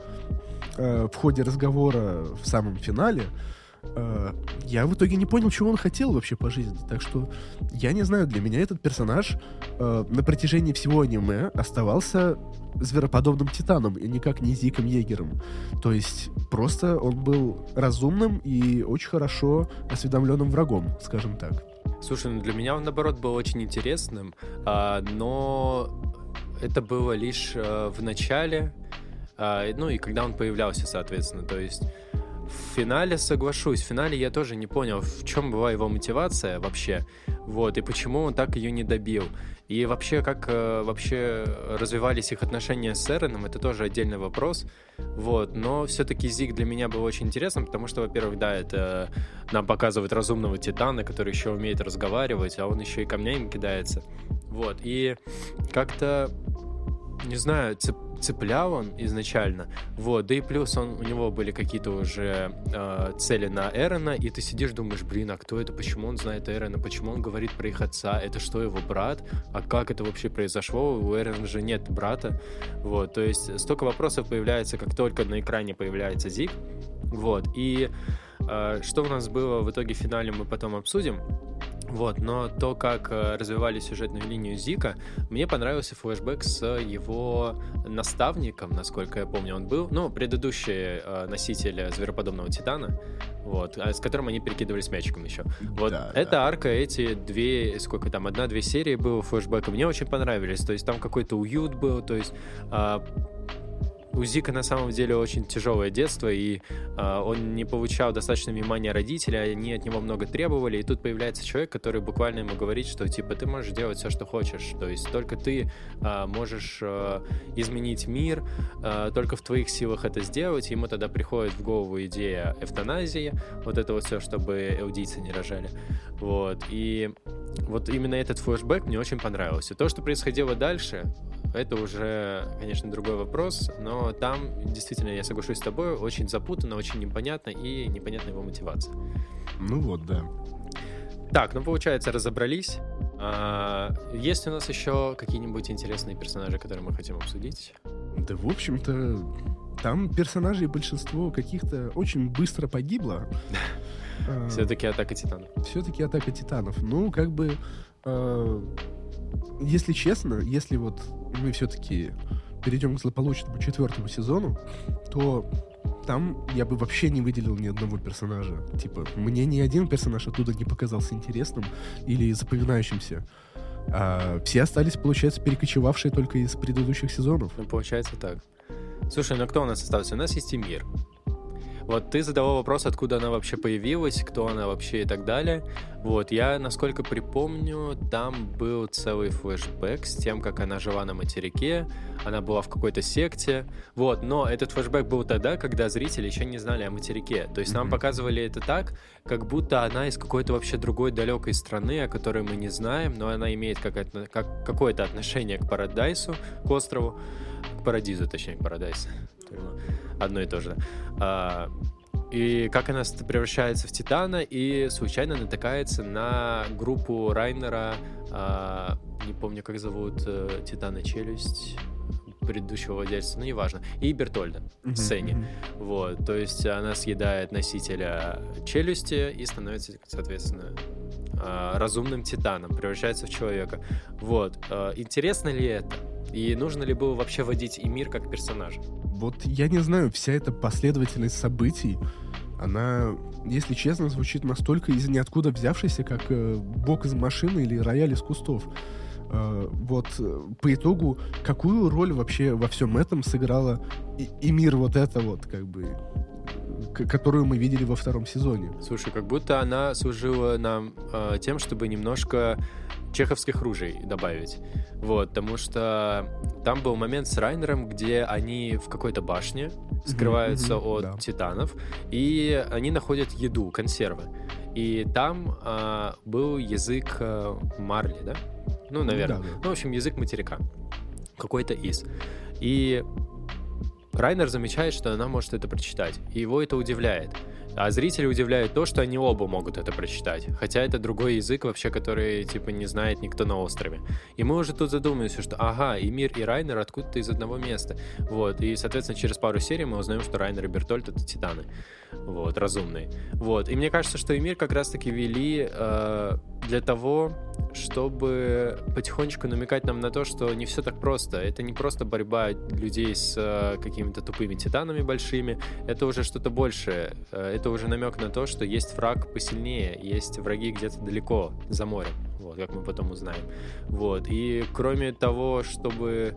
э, в ходе разговора в самом финале, э, я в итоге не понял, чего он хотел вообще по жизни. Так что я не знаю, для меня этот персонаж э, на протяжении всего аниме оставался звероподобным титаном и никак не Зиком Егером. То есть просто он был разумным и очень хорошо осведомленным врагом, скажем так. Слушай, ну для меня он, наоборот, был очень интересным, а, но это было лишь а, в начале, ну и когда он появлялся, соответственно. То есть в финале соглашусь. В финале я тоже не понял, в чем была его мотивация вообще. Вот, и почему он так ее не добил. И вообще, как э, вообще развивались их отношения с Эроном, это тоже отдельный вопрос. Вот, но все-таки Зиг для меня был очень интересным, потому что, во-первых, да, это нам показывает разумного Титана, который еще умеет разговаривать, а он еще и камнями кидается. Вот, и как-то не знаю, цеп, цеплял он изначально, вот, да и плюс он, у него были какие-то уже э, цели на Эрона, и ты сидишь, думаешь, блин, а кто это, почему он знает Эрона, почему он говорит про их отца, это что, его брат, а как это вообще произошло, у Эрона же нет брата, вот, то есть столько вопросов появляется, как только на экране появляется Зик, вот, и что у нас было в итоге в финале мы потом обсудим, вот, но то, как э, развивали сюжетную линию Зика, мне понравился флешбэк с его наставником, насколько я помню, он был, ну, предыдущий э, носитель звероподобного Титана, вот, а с которым они перекидывались мячиком еще. Вот, да, эта да. арка, эти две, сколько там, одна-две серии было флешбэка, мне очень понравились, то есть там какой-то уют был, то есть а, у Зика на самом деле очень тяжелое детство, и э, он не получал достаточно внимания родителей, они от него много требовали, и тут появляется человек, который буквально ему говорит, что типа ты можешь делать все, что хочешь, то есть только ты э, можешь э, изменить мир, э, только в твоих силах это сделать, ему тогда приходит в голову идея эвтаназии, вот это вот все, чтобы эудийцы не рожали, вот, и вот именно этот флешбэк мне очень понравился. То, что происходило дальше, это уже, конечно, другой вопрос, но там, действительно, я соглашусь с тобой, очень запутанно, очень непонятно и непонятна его мотивация. Ну вот, да. Так, ну получается, разобрались. А, есть у нас еще какие-нибудь интересные персонажи, которые мы хотим обсудить? Да, в общем-то, там персонажей большинство каких-то очень быстро погибло. Все-таки атака титанов. Все-таки атака титанов. Ну, как бы а, если честно, если вот мы все-таки перейдем к злополучному четвертому сезону, то там я бы вообще не выделил ни одного персонажа. Типа, мне ни один персонаж оттуда не показался интересным или запоминающимся. А все остались, получается, перекочевавшие только из предыдущих сезонов. Ну, получается так. Слушай, ну кто у нас остался? У нас есть и мир. Вот ты задавал вопрос, откуда она вообще появилась, кто она вообще и так далее. Вот, я, насколько припомню, там был целый флешбэк с тем, как она жила на материке, она была в какой-то секте. Вот, но этот флешбэк был тогда, когда зрители еще не знали о материке. То есть mm-hmm. нам показывали это так, как будто она из какой-то вообще другой далекой страны, о которой мы не знаем, но она имеет как, как, какое-то отношение к Парадайсу, к острову, к Парадизу, точнее, к Парадайсу одно и то же. А, и как она превращается в Титана и случайно натыкается на группу Райнера, а, не помню, как зовут э, Титана Челюсть, предыдущего владельца, ну неважно, и Бертольда в сцене. Mm-hmm. Вот, то есть она съедает носителя челюсти и становится, соответственно, разумным титаном, превращается в человека. Вот, интересно ли это? И нужно ли было вообще вводить и мир как персонаж? Вот я не знаю, вся эта последовательность событий, она, если честно, звучит настолько из ниоткуда взявшейся, как э, бок из машины или рояль из кустов. Э, вот э, по итогу, какую роль вообще во всем этом сыграла и, и мир вот это вот, как бы, которую мы видели во втором сезоне. Слушай, как будто она служила нам э, тем, чтобы немножко чеховских ружей добавить. Вот, потому что там был момент с Райнером, где они в какой-то башне скрываются mm-hmm, от да. титанов, и они находят еду, консервы. И там э, был язык э, Марли, да? Ну, наверное. Да, да. Ну, в общем, язык материка. Какой-то из. И Райнер замечает, что она может это прочитать, и его это удивляет. А зрители удивляют то, что они оба могут это прочитать. Хотя это другой язык вообще, который, типа, не знает никто на острове. И мы уже тут задумаемся, что, ага, и Мир, и Райнер откуда-то из одного места. Вот, и, соответственно, через пару серий мы узнаем, что Райнер и Бертольд — это титаны. Вот, разумные. Вот, и мне кажется, что и Мир как раз-таки вели э, для того, чтобы потихонечку намекать нам на то, что не все так просто. Это не просто борьба людей с э, какими-то тупыми титанами большими, это уже что-то большее. Э, это уже намек на то, что есть враг посильнее, есть враги где-то далеко, за морем. Вот, как мы потом узнаем. Вот. И кроме того, чтобы...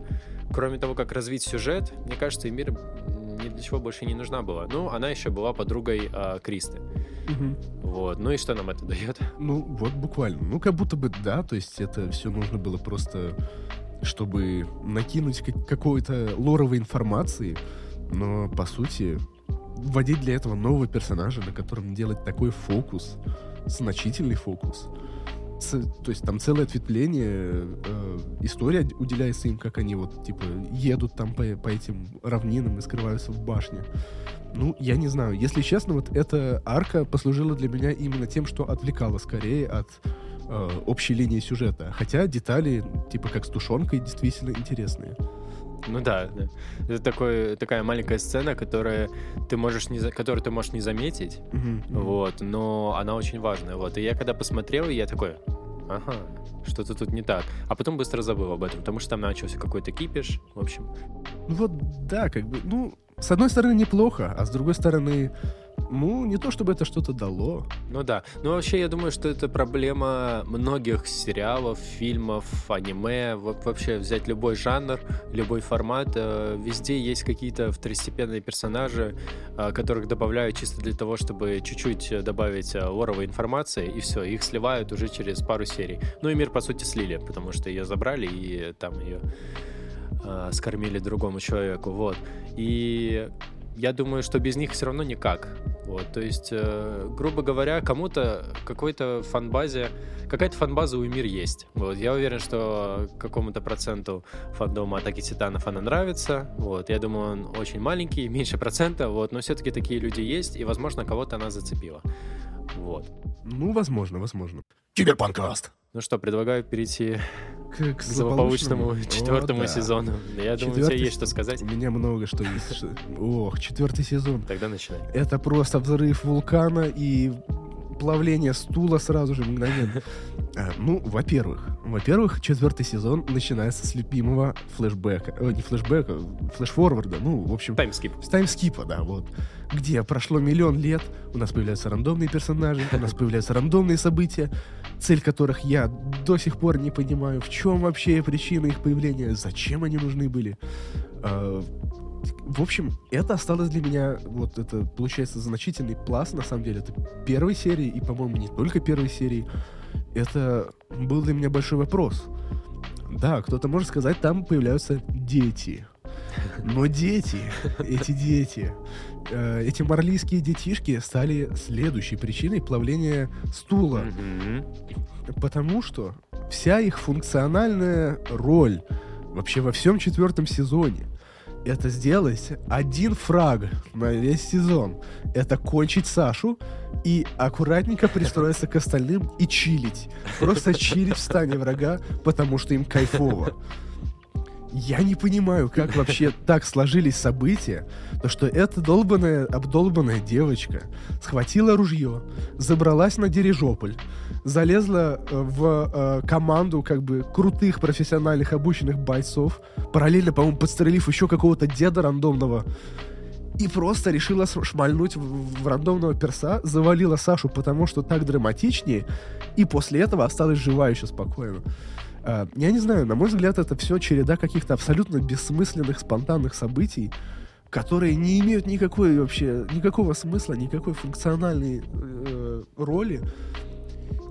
Кроме того, как развить сюжет, мне кажется, и мир ни для чего больше не нужна была. Ну, она еще была подругой э, Кристы. Угу. Вот. Ну и что нам это дает? Ну, вот буквально. Ну, как будто бы да, то есть это все нужно было просто, чтобы накинуть какой-то лоровой информации, но, по сути, вводить для этого нового персонажа, на котором делать такой фокус, значительный фокус, то есть там целое ответвление, э, история уделяется им, как они вот, типа, едут там по, по этим равнинам и скрываются в башне. Ну, я не знаю. Если честно, вот эта арка послужила для меня именно тем, что отвлекала скорее от э, общей линии сюжета. Хотя детали, типа как с тушенкой, действительно интересные. Ну да, да. Это такой, такая маленькая сцена, которая ты можешь не, которую ты можешь не заметить, мгм. вот, но она очень важная, вот. И я когда посмотрел, я такой, ага, что-то тут не так. А потом быстро забыл об этом, потому что там начался какой-то кипиш, в общем. Ну вот, да, как бы, ну, с одной стороны неплохо, а с другой стороны, ну, не то чтобы это что-то дало. Ну да. Ну вообще, я думаю, что это проблема многих сериалов, фильмов, аниме. Во- Вообще взять любой жанр, любой формат. э, Везде есть какие-то второстепенные персонажи, э, которых добавляют чисто для того, чтобы чуть-чуть добавить э, лоровой информации, и все, их сливают уже через пару серий. Ну и мир, по сути, слили, потому что ее забрали, и там ее скормили другому человеку. Вот. И я думаю, что без них все равно никак. Вот, то есть, э, грубо говоря, кому-то какой-то фанбазе, какая-то фанбаза у мир есть. Вот, я уверен, что какому-то проценту фандома Атаки Титанов она нравится. Вот, я думаю, он очень маленький, меньше процента, вот, но все-таки такие люди есть, и, возможно, кого-то она зацепила. Вот. Ну, возможно, возможно. Киберпанкаст. Ну что, предлагаю перейти К, к злополучному О, четвертому да. сезону. Я думаю, у тебя Четвертый есть что сказать. У меня много что есть. Ох, четвертый сезон. Тогда начинай. Это просто взрыв вулкана и плавление стула сразу же мгновенно. А, Ну, во-первых, во-первых, четвертый сезон начинается с любимого флешбека, э, не флешбека, флешфорварда, ну, в общем, Таймскип. с таймскипа, да, вот, где прошло миллион лет, у нас появляются рандомные персонажи, у нас появляются рандомные события, цель которых я до сих пор не понимаю, в чем вообще причина их появления, зачем они нужны были. А, В общем, это осталось для меня, вот это, получается, значительный пласт, на самом деле, это первой серии, и, по-моему, не только первой серии, это был для меня большой вопрос. Да, кто-то может сказать, там появляются дети. Но дети, эти дети, э, эти марлийские детишки стали следующей причиной плавления стула. Мгм. Потому что вся их функциональная роль вообще во всем четвертом сезоне это сделать один фраг на весь сезон. Это кончить Сашу и аккуратненько пристроиться к остальным и чилить. Просто чилить в стане врага, потому что им кайфово. Я не понимаю, как вообще так сложились события, то что эта долбаная, обдолбанная девочка схватила ружье, забралась на дирижополь, залезла э, в э, команду как бы крутых профессиональных обученных бойцов, параллельно, по-моему, подстрелив еще какого-то деда рандомного, и просто решила шмальнуть в, в рандомного перса, завалила Сашу, потому что так драматичнее, и после этого осталась жива еще спокойно. А, я не знаю, на мой взгляд, это все череда каких-то абсолютно бессмысленных, спонтанных событий, которые не имеют никакой вообще, никакого смысла, никакой функциональной э, роли.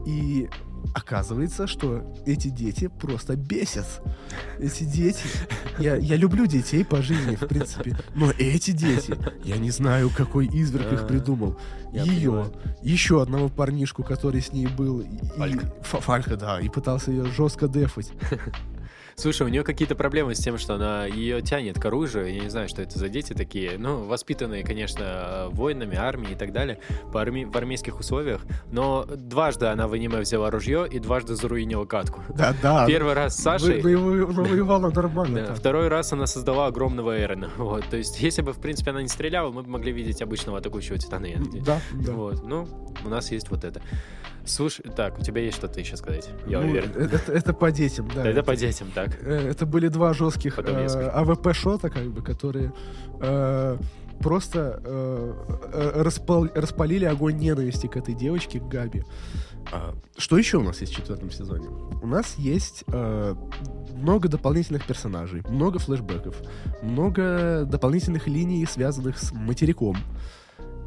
И оказывается, что эти дети просто бесят. Эти дети... Я, я люблю детей по жизни, в принципе. Но эти дети... Я не знаю, какой изверг их А, придумал. я Ее, понимаю. еще одного парнишку, который с ней был. Фалька. Фа- Фалька, да. И пытался ее жестко дефать. Слушай, у нее какие-то проблемы с тем, что она ее тянет к оружию. Я не знаю, что это за дети такие. Ну, воспитанные, конечно, воинами, армией и так далее, по арми- в армейских условиях. Но дважды она в аниме взяла ружье и дважды заруинила катку. Да, да. Первый раз с Сашей. Вы- вы- вы- Воевала нормально. Да, второй раз она создала огромного Эрона. Вот, то есть, если бы, в принципе, она не стреляла, мы бы могли видеть обычного атакующего Титана. Да, да. Вот, ну, у нас есть вот это. Слушай, так, у тебя есть что-то еще сказать? Я Ну, уверен. э, Это, это по детям, да. Это по детям, так. Э, Это были два жестких скажу. AWP-шота, как бы, которые э, просто э, э, распал- распалили огонь ненависти к этой девочке, к Габи. А, Что еще у нас есть в четвертом сезоне? У нас есть э, много дополнительных персонажей, много флешбеков, много дополнительных линий, связанных с материком.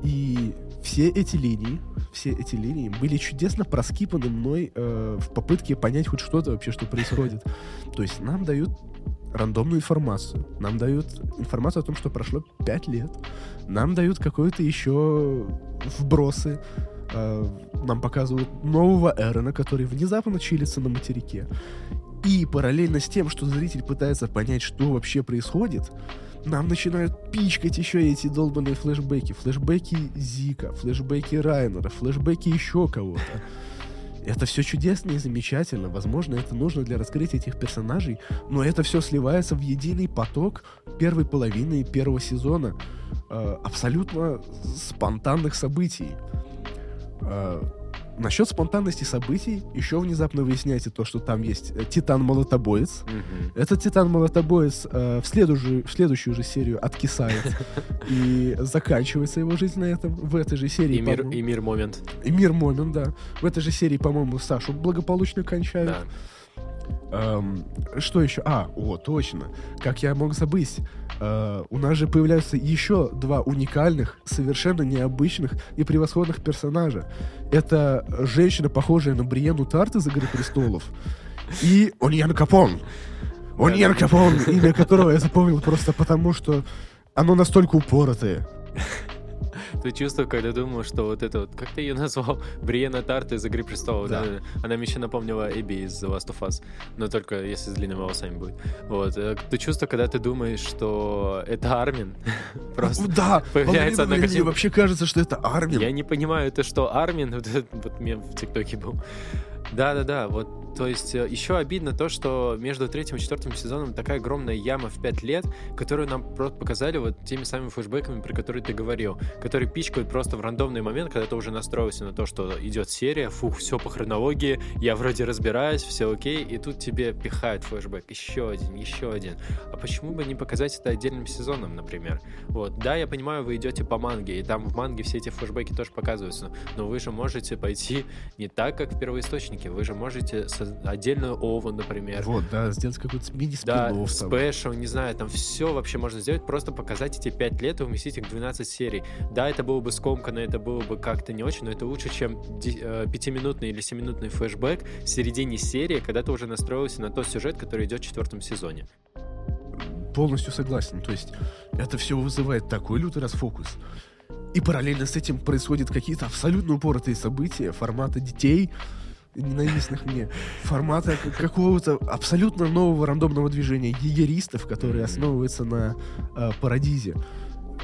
И все эти линии, все эти линии были чудесно проскипаны мной э, в попытке понять хоть что-то вообще, что происходит. То есть нам дают рандомную информацию, нам дают информацию о том, что прошло 5 лет, нам дают какое-то еще вбросы э, нам показывают нового Эрона, который внезапно чилится на материке. И параллельно с тем, что зритель пытается понять, что вообще происходит, нам начинают пичкать еще эти долбанные флешбеки. Флешбеки Зика, флешбеки Райнера, флешбеки еще кого-то. Это все чудесно и замечательно. Возможно, это нужно для раскрытия этих персонажей, но это все сливается в единый поток первой половины первого сезона э, абсолютно спонтанных событий. Э, Насчет спонтанности событий еще внезапно выясняете то, что там есть э, Титан-молотобоец. Мгм. Этот Титан-молотобоец э, в, следующую, в следующую же серию откисает и заканчивается его жизнь на этом. В этой же серии, И мир, и мир момент. и мир Момент, да. В этой же серии, по-моему, Сашу благополучно кончают. Да. Эм, что еще? А, о, точно. Как я мог забыть? Э, у нас же появляются еще два уникальных, совершенно необычных и превосходных персонажа. Это женщина, похожая на Бриену Тарт из «Игры престолов», и Оньян Капон. Оньян Капон, имя которого я запомнил просто потому, что оно настолько упоротое. Ты чувствовал, когда думал, что вот это вот, как ты ее назвал? Бриена Тарт из «Игры престолов». Да. Да. Она мне еще напомнила Эбби из The Last of Us, но только если с длинными волосами будет. Вот. э, Ты чувствуешь, когда ты думаешь, что это Армин, просто да, появляется одна картинка. вообще кажется, что это Армин. Я не понимаю, это что, Армин? Вот вот мем в ТикТоке был. Да-да-да, вот, то есть э, еще обидно то, что между третьим и четвертым сезоном такая огромная яма в пять лет, которую нам просто показали вот теми самыми флешбеками, про которые ты говорил, которые пичкают просто в рандомный момент, когда ты уже настроился на то, что идет серия, фух, все по хронологии, я вроде разбираюсь, все окей, и тут тебе пихают флешбэк, еще один, еще один. А почему бы не показать это отдельным сезоном, например? Вот, да, я понимаю, вы идете по манге, и там в манге все эти флешбеки тоже показываются, но вы же можете пойти не так, как в первоисточнике, вы же можете отдельную ову, например, Вот, да, сделать какой-то мини да, спешл, не знаю, там все вообще можно сделать, просто показать эти 5 лет и уместить их в 12 серий. Да, это было бы скомканно, это было бы как-то не очень, но это лучше, чем ди- э, пятиминутный или семиминутный флешбэк в середине серии, когда ты уже настроился на тот сюжет, который идет в четвертом сезоне. Полностью согласен. То есть это все вызывает такой лютый расфокус. И параллельно с этим происходят какие-то абсолютно упоротые события формата детей, ненавистных мне, формата какого-то абсолютно нового рандомного движения егеристов, которые основываются на э, парадизе,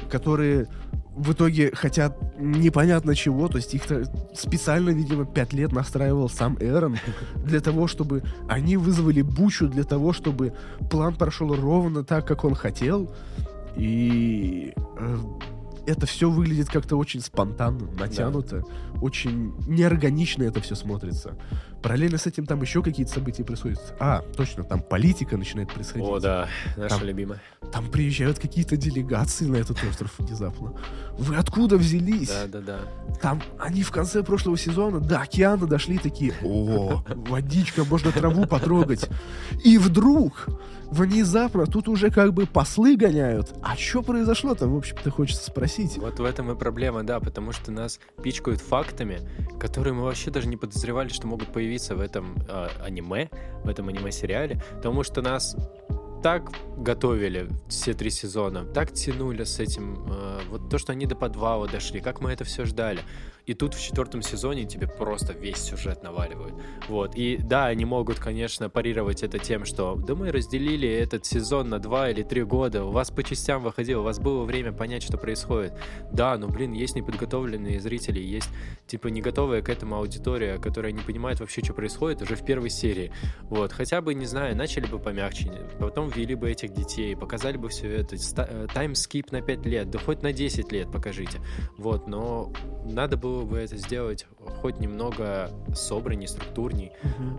которые в итоге хотят непонятно чего, то есть их-то специально, видимо, пять лет настраивал сам Эрон для того, чтобы они вызвали бучу, для того, чтобы план прошел ровно так, как он хотел, и э, это все выглядит как-то очень спонтанно, натянуто, очень неорганично это все смотрится. Параллельно с этим там еще какие-то события происходят. А, точно, там политика начинает происходить. О, да, наша Там- любимая. Там приезжают какие-то делегации на этот остров внезапно. Вы откуда взялись? Да-да-да. Там они в конце прошлого сезона до океана дошли такие, о, водичка, можно траву потрогать. И вдруг, внезапно, тут уже как бы послы гоняют. А что произошло-то, в общем-то, хочется спросить. Вот в этом и проблема, да, потому что нас пичкают фактами, которые мы вообще даже не подозревали, что могут появиться в этом э, аниме, в этом аниме-сериале, потому что нас так готовили все три сезона, так тянули с этим, э, вот то, что они до подвала дошли, как мы это все ждали. И тут в четвертом сезоне тебе просто весь сюжет наваливают. Вот. И да, они могут, конечно, парировать это тем, что да мы разделили этот сезон на два или три года, у вас по частям выходило, у вас было время понять, что происходит. Да, но, блин, есть неподготовленные зрители, есть, типа, не готовая к этому аудитория, которая не понимает вообще, что происходит уже в первой серии. Вот, хотя бы, не знаю, начали бы помягче, потом ввели бы этих детей, показали бы все это, э, таймскип на 5 лет, да хоть на 10 лет покажите. Вот, но надо было бы это сделать хоть немного собранней, структурней.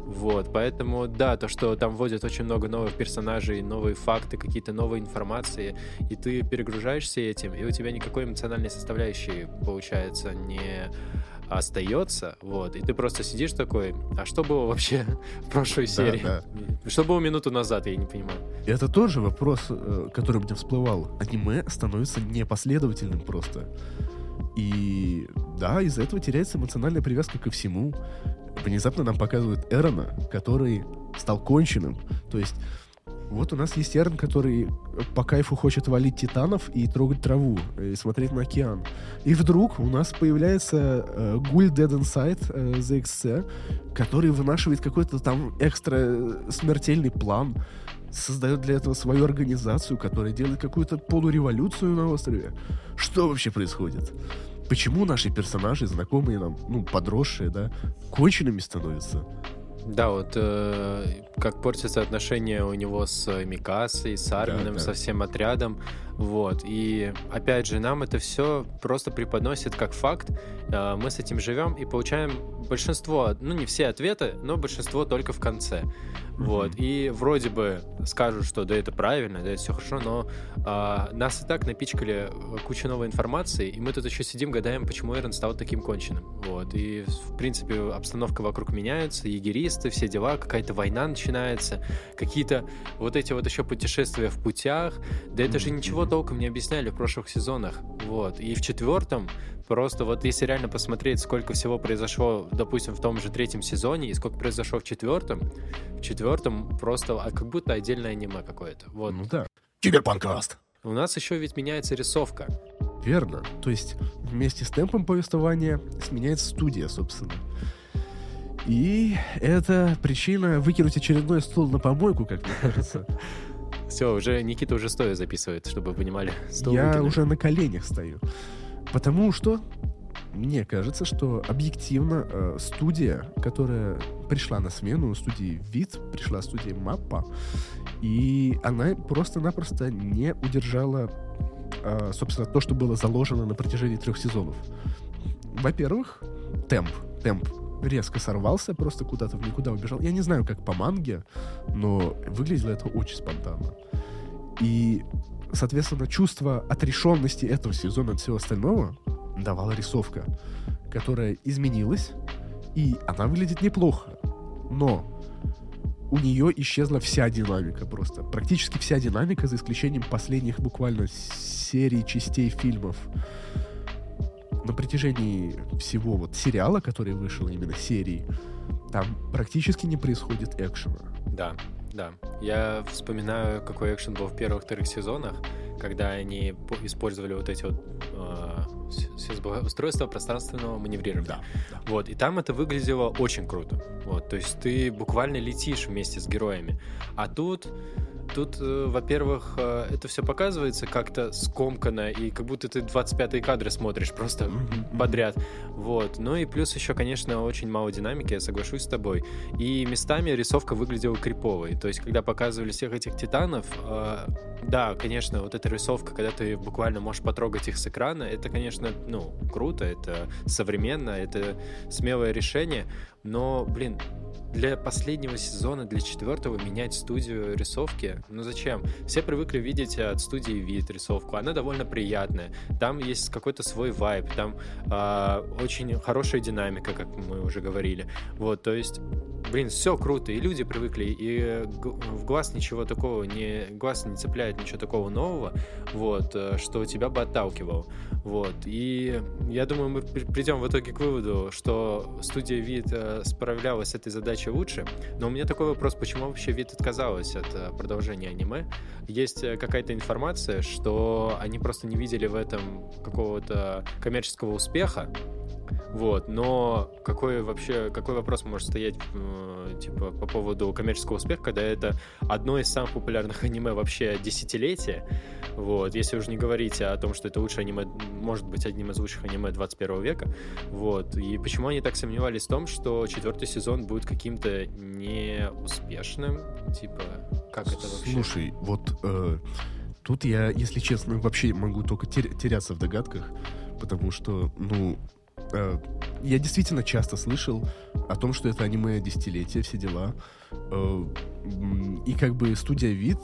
Вот, поэтому, да, то, что там вводят очень много новых персонажей, новые факты, какие-то новые информации, и ты перегружаешься этим, и у тебя никакой эмоциональной составляющей, получается, не остается, вот, и ты просто сидишь такой, а что было вообще в прошлой серии? да. Что было минуту назад, я не понимаю. Это тоже вопрос, э, который мне всплывал. Аниме становится непоследовательным просто. И да, из-за этого теряется эмоциональная привязка ко всему. Внезапно нам показывают Эрона, который стал конченым. То есть Вот у нас есть Эрн, который по кайфу хочет валить титанов и трогать траву, и смотреть на океан. И вдруг у нас появляется э, Гуль Dead Inside э, ZXC, который вынашивает какой-то там экстра э, смертельный план, создает для этого свою организацию, которая делает какую-то полуреволюцию на острове. Что вообще происходит? Почему наши персонажи, знакомые нам, ну, подросшие, да, конченными становятся? Да, вот э, как портятся отношения у него с Микасой, с Армином, да, да. со всем отрядом. Вот. И опять же, нам это все просто преподносит как факт. Э, мы с этим живем и получаем большинство, ну не все ответы, но большинство только в конце. Вот. И вроде бы скажут, что да, это правильно, да, это все хорошо, но а, нас и так напичкали кучу новой информации, и мы тут еще сидим, гадаем, почему Эрон стал таким конченым. Вот. И, в принципе, обстановка вокруг меняется, егеристы, все дела, какая-то война начинается, какие-то вот эти вот еще путешествия в путях. Да это же ничего толком не объясняли в прошлых сезонах. Вот. И в четвертом Просто вот если реально посмотреть, сколько всего произошло, допустим, в том же третьем сезоне, и сколько произошло в четвертом, в четвертом просто а как будто отдельное аниме какое-то. Вот. Ну да. Киберпанкаст. У нас еще ведь меняется рисовка. Верно. То есть вместе с темпом повествования сменяется студия, собственно. И это причина выкинуть очередной стул на помойку, как мне кажется. Все, уже Никита уже стоя записывает, чтобы вы понимали. Я уже на коленях стою. Потому что мне кажется, что объективно э, студия, которая пришла на смену, студии Вид, пришла студия Маппа, и она просто-напросто не удержала, э, собственно, то, что было заложено на протяжении трех сезонов. Во-первых, темп. Темп резко сорвался, просто куда-то в никуда убежал. Я не знаю, как по манге, но выглядело это очень спонтанно. И соответственно, чувство отрешенности этого сезона от всего остального давала рисовка, которая изменилась, и она выглядит неплохо. Но у нее исчезла вся динамика просто. Практически вся динамика, за исключением последних буквально серий частей фильмов. На протяжении всего вот сериала, который вышел, именно серии, там практически не происходит экшена. Да, да. Я вспоминаю, какой экшен был в первых-вторых сезонах, когда они использовали вот эти вот э, устройства пространственного маневрирования. Да, да. Вот, и там это выглядело очень круто. Вот, то есть ты буквально летишь вместе с героями. А тут Тут, э, во-первых, э, это все показывается как-то скомканно, и как будто ты 25-е кадры смотришь просто подряд. Вот. Ну и плюс еще, конечно, очень мало динамики, я соглашусь с тобой. И местами рисовка выглядела криповой. То есть, когда показывали всех этих титанов, э, да, конечно, вот эта рисовка, когда ты буквально можешь потрогать их с экрана, это, конечно, ну, круто, это современно, это смелое решение. Но, блин, для последнего сезона, для четвертого менять студию рисовки, ну зачем? Все привыкли видеть от студии вид рисовку, она довольно приятная, там есть какой-то свой вайб, там э, очень хорошая динамика, как мы уже говорили, вот, то есть блин, все круто, и люди привыкли, и в глаз ничего такого не, глаз не цепляет ничего такого нового, вот, э, что тебя бы отталкивал, вот, и я думаю, мы придем в итоге к выводу, что студия вид э, справлялась с этой задачей лучше, но у меня такой вопрос, почему вообще вид отказалась от э, продолжения аниме? Есть какая-то информация, что они просто не видели в этом какого-то коммерческого успеха, вот, но какой вообще, какой вопрос может стоять, э, типа, по поводу коммерческого успеха, когда это одно из самых популярных аниме вообще десятилетия, вот, если уже не говорить о том, что это лучшее аниме, может быть, одним из лучших аниме 21 века, вот, и почему они так сомневались в том, что четвертый сезон будет каким-то неуспешным, типа, как это вообще? Слушай, вот э, тут я, если честно, вообще могу только теряться в догадках, потому что, ну, Э, я действительно часто слышал о том, что это аниме десятилетия, все дела. Э, и как бы студия Вид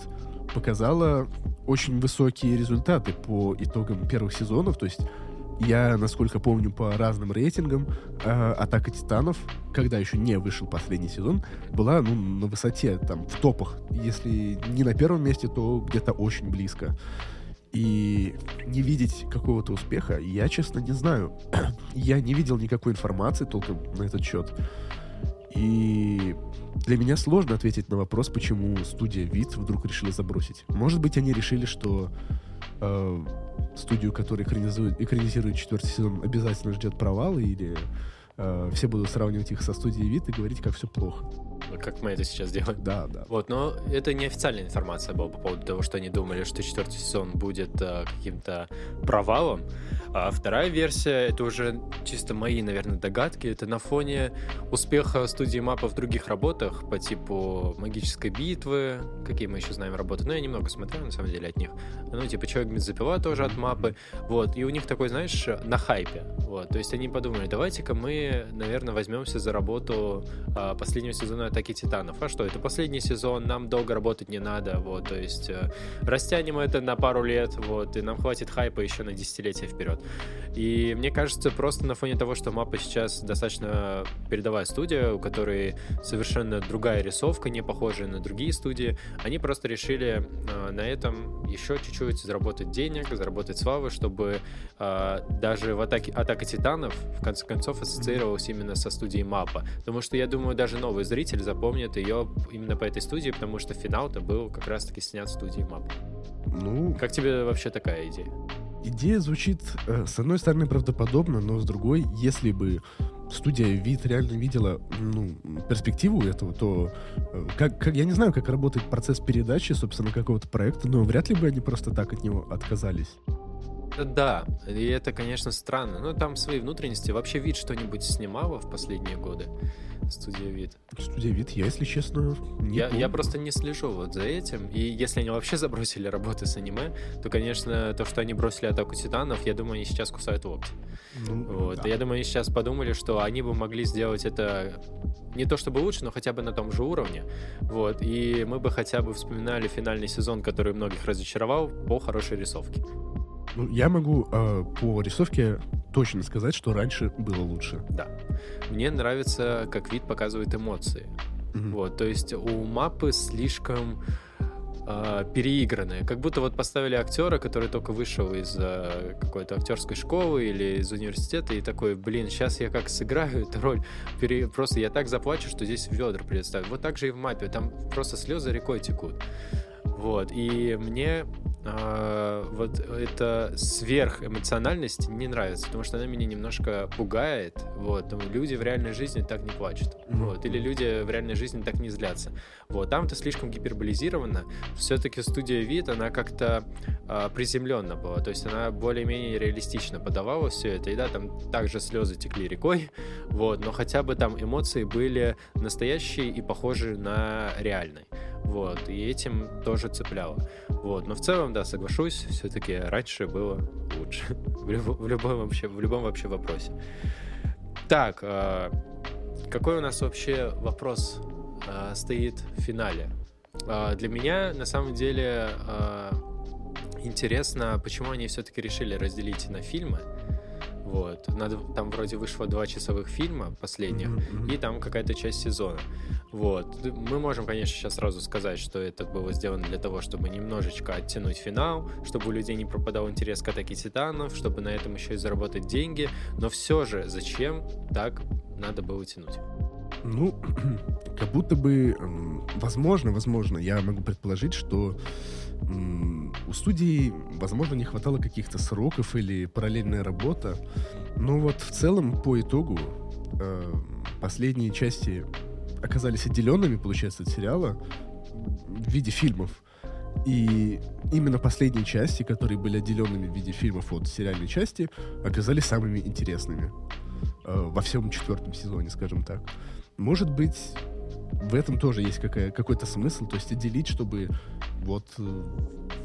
показала очень высокие результаты по итогам первых сезонов. То есть я, насколько помню, по разным рейтингам, э, «Атака титанов», когда еще не вышел последний сезон, была ну, на высоте, там, в топах. Если не на первом месте, то где-то очень близко. И не видеть какого-то успеха, я, честно, не знаю. я не видел никакой информации толком на этот счет. И для меня сложно ответить на вопрос, почему студия Вид вдруг решила забросить. Может быть, они решили, что э, студию, которая экранизирует, экранизирует четвертый сезон, обязательно ждет провал, или э, все будут сравнивать их со студией Вид и говорить, как все плохо как мы это сейчас делаем. Да, да. Вот, но это не официальная информация была по поводу того, что они думали, что четвертый сезон будет э, каким-то провалом. А вторая версия, это уже чисто мои, наверное, догадки. Это на фоне успеха студии мапа в других работах по типу «Магической битвы», какие мы еще знаем работы. Ну, я немного смотрел, на самом деле, от них. Ну, типа «Человек бензопила» тоже от мапы. Вот, и у них такой, знаешь, на хайпе. Вот, то есть они подумали, давайте-ка мы, наверное, возьмемся за работу а, последнего сезона «Атаки Титанов». А что, это последний сезон, нам долго работать не надо, вот, то есть э, растянем это на пару лет, вот, и нам хватит хайпа еще на десятилетия вперед. И мне кажется, просто на фоне того, что мапа сейчас достаточно передовая студия, у которой совершенно другая рисовка, не похожая на другие студии, они просто решили э, на этом еще чуть-чуть заработать денег, заработать славы, чтобы э, даже в атаке, атака Титанов в конце концов ассоциировалась именно со студией Мапа. Потому что я думаю, даже новый зритель запомнит ее именно по этой студии, потому что финал-то был как раз-таки снят в студии Мапа. Ну, как тебе вообще такая идея? Идея звучит, э, с одной стороны, правдоподобно, но с другой, если бы студия вид реально видела ну, перспективу этого, то э, как, как, я не знаю, как работает процесс передачи, собственно, какого-то проекта, но вряд ли бы они просто так от него отказались. Да, и это, конечно, странно. Но там свои внутренности. Вообще вид что-нибудь снимала в последние годы? Студия Вид. Студия Вид, я, если честно, не я, я просто не слежу вот за этим. И если они вообще забросили работы с аниме, то, конечно, то, что они бросили атаку титанов, я думаю, они сейчас кусают локти. Ну, вот. Да. И я думаю, они сейчас подумали, что они бы могли сделать это не то чтобы лучше, но хотя бы на том же уровне. Вот. И мы бы хотя бы вспоминали финальный сезон, который многих разочаровал, по хорошей рисовке. Ну, я могу э, по рисовке точно сказать, что раньше было лучше. Да. Мне нравится, как вид показывает эмоции. Mm-hmm. Вот, то есть у мапы слишком э, переигранные. Как будто вот поставили актера, который только вышел из э, какой-то актерской школы или из университета, и такой, блин, сейчас я как сыграю эту роль, пере... просто я так заплачу, что здесь ведра представят. Вот так же и в мапе, там просто слезы рекой текут. Вот, и мне э, вот эта сверхэмоциональность не нравится, потому что она меня немножко пугает. Вот, люди в реальной жизни так не плачут. Mm-hmm. Вот, или люди в реальной жизни так не злятся. Вот, там это слишком гиперболизировано. Все-таки студия вид, она как-то э, приземленно была. То есть она более-менее реалистично подавала все это. И да, там также слезы текли рекой. Вот, но хотя бы там эмоции были настоящие и похожи на реальные. Вот, и этим тоже цепляло. Вот, но в целом, да, соглашусь, все-таки раньше было лучше. в, люб, в, любом вообще, в любом вообще вопросе. Так, э, какой у нас вообще вопрос э, стоит в финале? Э, для меня, на самом деле, э, интересно, почему они все-таки решили разделить на фильмы. Вот. Надо, там вроде вышло два часовых фильма последних, mm-hmm. и там какая-то часть сезона. Вот. Мы можем, конечно, сейчас сразу сказать, что это было сделано для того, чтобы немножечко оттянуть финал, чтобы у людей не пропадал интерес к атаке титанов, чтобы на этом еще и заработать деньги. Но все же, зачем так надо было тянуть? Ну, как будто бы, возможно, возможно, я могу предположить, что у студии, возможно, не хватало каких-то сроков или параллельная работа. Но вот в целом, по итогу, э, последние части оказались отделенными, получается, от сериала в виде фильмов. И именно последние части, которые были отделенными в виде фильмов от сериальной части, оказались самыми интересными э, во всем четвертом сезоне, скажем так. Может быть, в этом тоже есть какая, какой-то смысл, то есть отделить, чтобы вот э,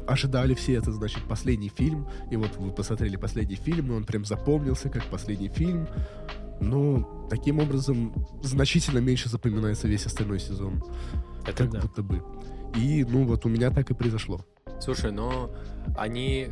ожидали все это, значит, последний фильм, и вот вы посмотрели последний фильм, и он прям запомнился как последний фильм, но таким образом значительно меньше запоминается весь остальной сезон. Это как да. будто бы. И, ну, вот у меня так и произошло. Слушай, но они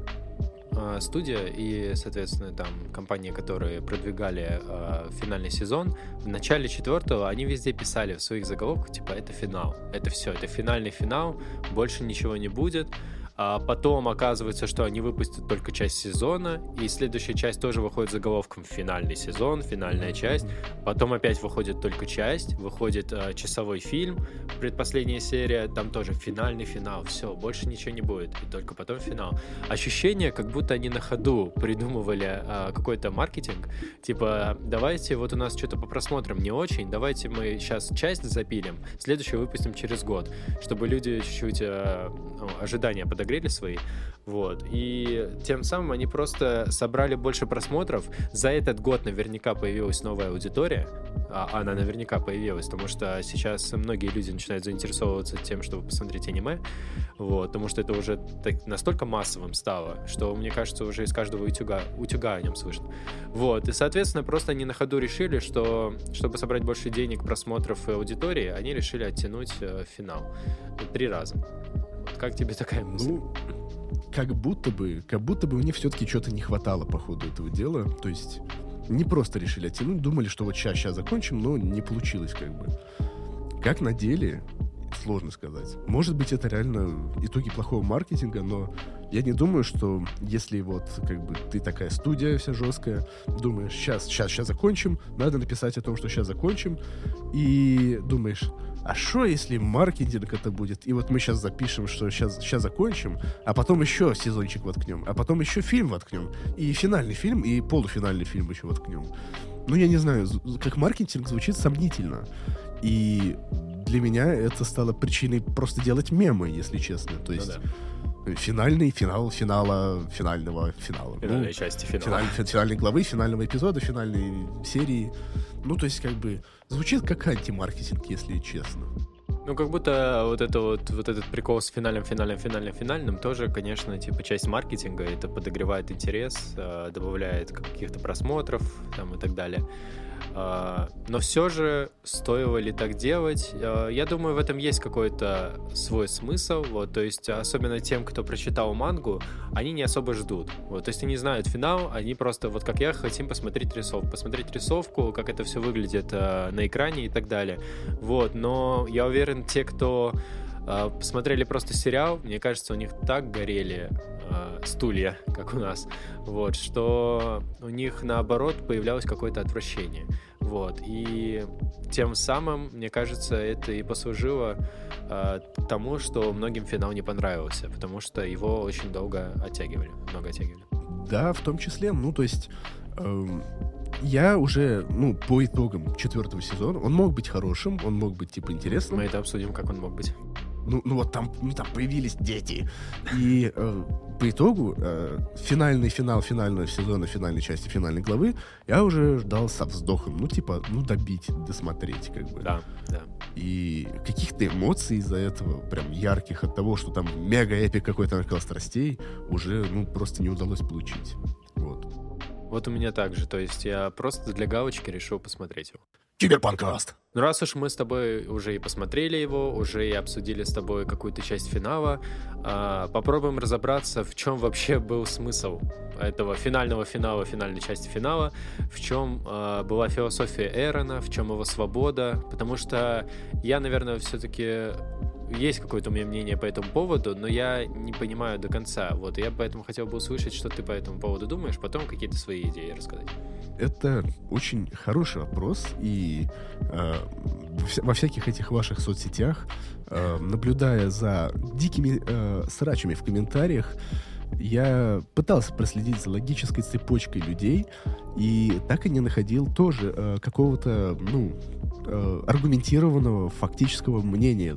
студия и, соответственно, там компании, которые продвигали э, финальный сезон, в начале четвертого они везде писали в своих заголовках, типа, это финал, это все, это финальный финал, больше ничего не будет. А потом оказывается, что они выпустят только часть сезона, и следующая часть тоже выходит заголовком «Финальный сезон», «Финальная часть». Потом опять выходит только часть, выходит э, часовой фильм, предпоследняя серия, там тоже финальный финал, все, больше ничего не будет, и только потом финал. Ощущение, как будто они на ходу придумывали э, какой-то маркетинг, типа, давайте, вот у нас что-то по просмотрам не очень, давайте мы сейчас часть запилим, следующую выпустим через год, чтобы люди чуть-чуть э, ну, ожидания подогрели свои, вот, и тем самым они просто собрали больше просмотров, за этот год наверняка появилась новая аудитория, а она наверняка появилась, потому что сейчас многие люди начинают заинтересовываться тем, чтобы посмотреть аниме, вот, потому что это уже так, настолько массовым стало, что, мне кажется, уже из каждого утюга, утюга о нем слышно. Вот, и, соответственно, просто они на ходу решили, что, чтобы собрать больше денег, просмотров и аудитории, они решили оттянуть э, финал. Три раза. Как тебе такая мысль? Ну, как будто бы, как будто бы мне все-таки что-то не хватало по ходу этого дела. То есть не просто решили оттянуть, думали, что вот сейчас, сейчас закончим, но не получилось как бы. Как на деле, сложно сказать. Может быть, это реально итоги плохого маркетинга, но я не думаю, что если вот как бы ты такая студия вся жесткая, думаешь, сейчас, сейчас, сейчас закончим, надо написать о том, что сейчас закончим, и думаешь, а что если маркетинг это будет? И вот мы сейчас запишем, что сейчас, сейчас закончим, а потом еще сезончик воткнем, а потом еще фильм воткнем, и финальный фильм, и полуфинальный фильм еще воткнем. Ну, я не знаю, как маркетинг звучит сомнительно. И для меня это стало причиной просто делать мемы, если честно. То есть... Ну, да финальный финал финала финального финала. Финальной ну, части финала. Финаль, финальной главы, финального эпизода, финальной серии. Ну, то есть, как бы, звучит как антимаркетинг, если честно. Ну, как будто вот это вот, вот этот прикол с финальным, финальным, финальным, финальным тоже, конечно, типа часть маркетинга, это подогревает интерес, э, добавляет каких-то просмотров там и так далее. А, но все же, стоило ли так делать? А, я думаю, в этом есть какой-то свой смысл. Вот, то есть, особенно тем, кто прочитал мангу, они не особо ждут. Вот, то есть, они знают финал, они просто, вот как я, хотим посмотреть рисовку. Посмотреть рисовку, как это все выглядит а, на экране и так далее. Вот, но я уверен, те, кто посмотрели просто сериал, мне кажется, у них так горели э, стулья, как у нас, вот, что у них наоборот появлялось какое-то отвращение, вот, и тем самым, мне кажется, это и послужило э, тому, что многим финал не понравился, потому что его очень долго оттягивали, много оттягивали. Да, в том числе, ну, то есть... Эм я уже, ну, по итогам четвертого сезона, он мог быть хорошим, он мог быть, типа, интересным. Мы это обсудим, как он мог быть ну, ну вот там, ну, там появились дети. И э, по итогу э, финальный финал финального сезона, финальной части финальной главы я уже ждал со вздохом. Ну, типа, ну, добить, досмотреть, как бы. Да, да. И каких-то эмоций из-за этого, прям ярких от того, что там мега-эпик какой-то накал страстей, уже, ну, просто не удалось получить. Вот. Вот у меня так же. То есть я просто для галочки решил посмотреть его. Киберпанкаст. Ну, раз уж мы с тобой уже и посмотрели его, уже и обсудили с тобой какую-то часть финала, э, попробуем разобраться, в чем вообще был смысл этого финального финала, финальной части финала, в чем э, была философия Эрона, в чем его свобода, потому что я, наверное, все-таки есть какое-то у меня мнение по этому поводу, но я не понимаю до конца. Вот, я поэтому хотел бы услышать, что ты по этому поводу думаешь, потом какие-то свои идеи рассказать. Это очень хороший вопрос, и э, во всяких этих ваших соцсетях, э, наблюдая за дикими э, срачами в комментариях, я пытался проследить за логической цепочкой людей, и так и не находил тоже э, какого-то, ну, э, аргументированного фактического мнения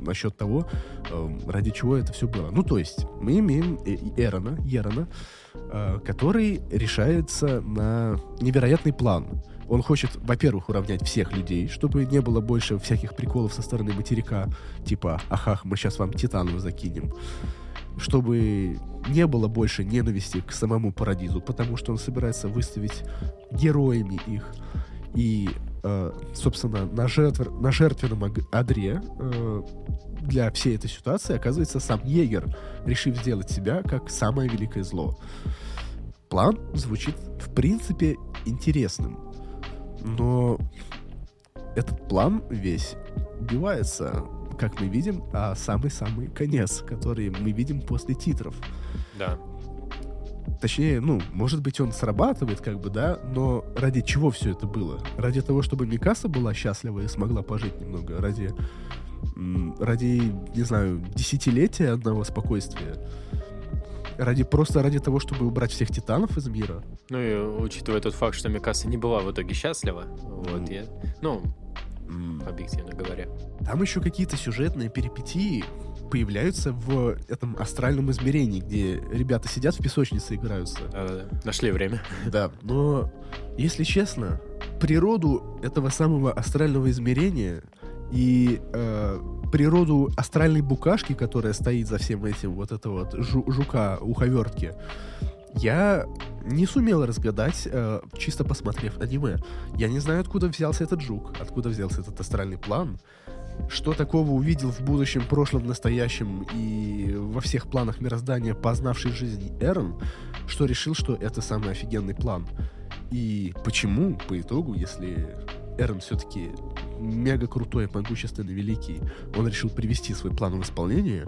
насчет того, э, ради чего это все было. Ну, то есть, мы имеем Эрона, Ерона, э, который решается на невероятный план. Он хочет, во-первых, уравнять всех людей, чтобы не было больше всяких приколов со стороны материка, типа «Ахах, мы сейчас вам титанов закинем» чтобы не было больше ненависти к самому Парадизу, потому что он собирается выставить героями их. И, э, собственно, на, жертв, на жертвенном одре э, для всей этой ситуации оказывается сам Егер, решив сделать себя как самое великое зло. План звучит, в принципе, интересным. Но этот план весь убивается как мы видим, а самый-самый конец, который мы видим после титров. Да. Точнее, ну, может быть, он срабатывает, как бы, да, но ради чего все это было? Ради того, чтобы Микаса была счастлива и смогла пожить немного, ради, ради, не знаю, десятилетия одного спокойствия, ради просто ради того, чтобы убрать всех титанов из мира. Ну и учитывая тот факт, что Микаса не была в итоге счастлива, вот, ну, я, ну, объективно говоря. Там еще какие-то сюжетные перипетии появляются в этом астральном измерении, где ребята сидят в песочнице и играются. А, нашли время. Да, но, если честно, природу этого самого астрального измерения и э, природу астральной букашки, которая стоит за всем этим, вот этого вот жу жука уховертки, я не сумел разгадать, э, чисто посмотрев аниме. Я не знаю, откуда взялся этот жук, откуда взялся этот астральный план, что такого увидел в будущем, прошлом, настоящем и во всех планах мироздания, познавший жизнь Эрон, что решил, что это самый офигенный план. И почему, по итогу, если Эрон все-таки мега крутой, могущественный, великий, он решил привести свой план в исполнение,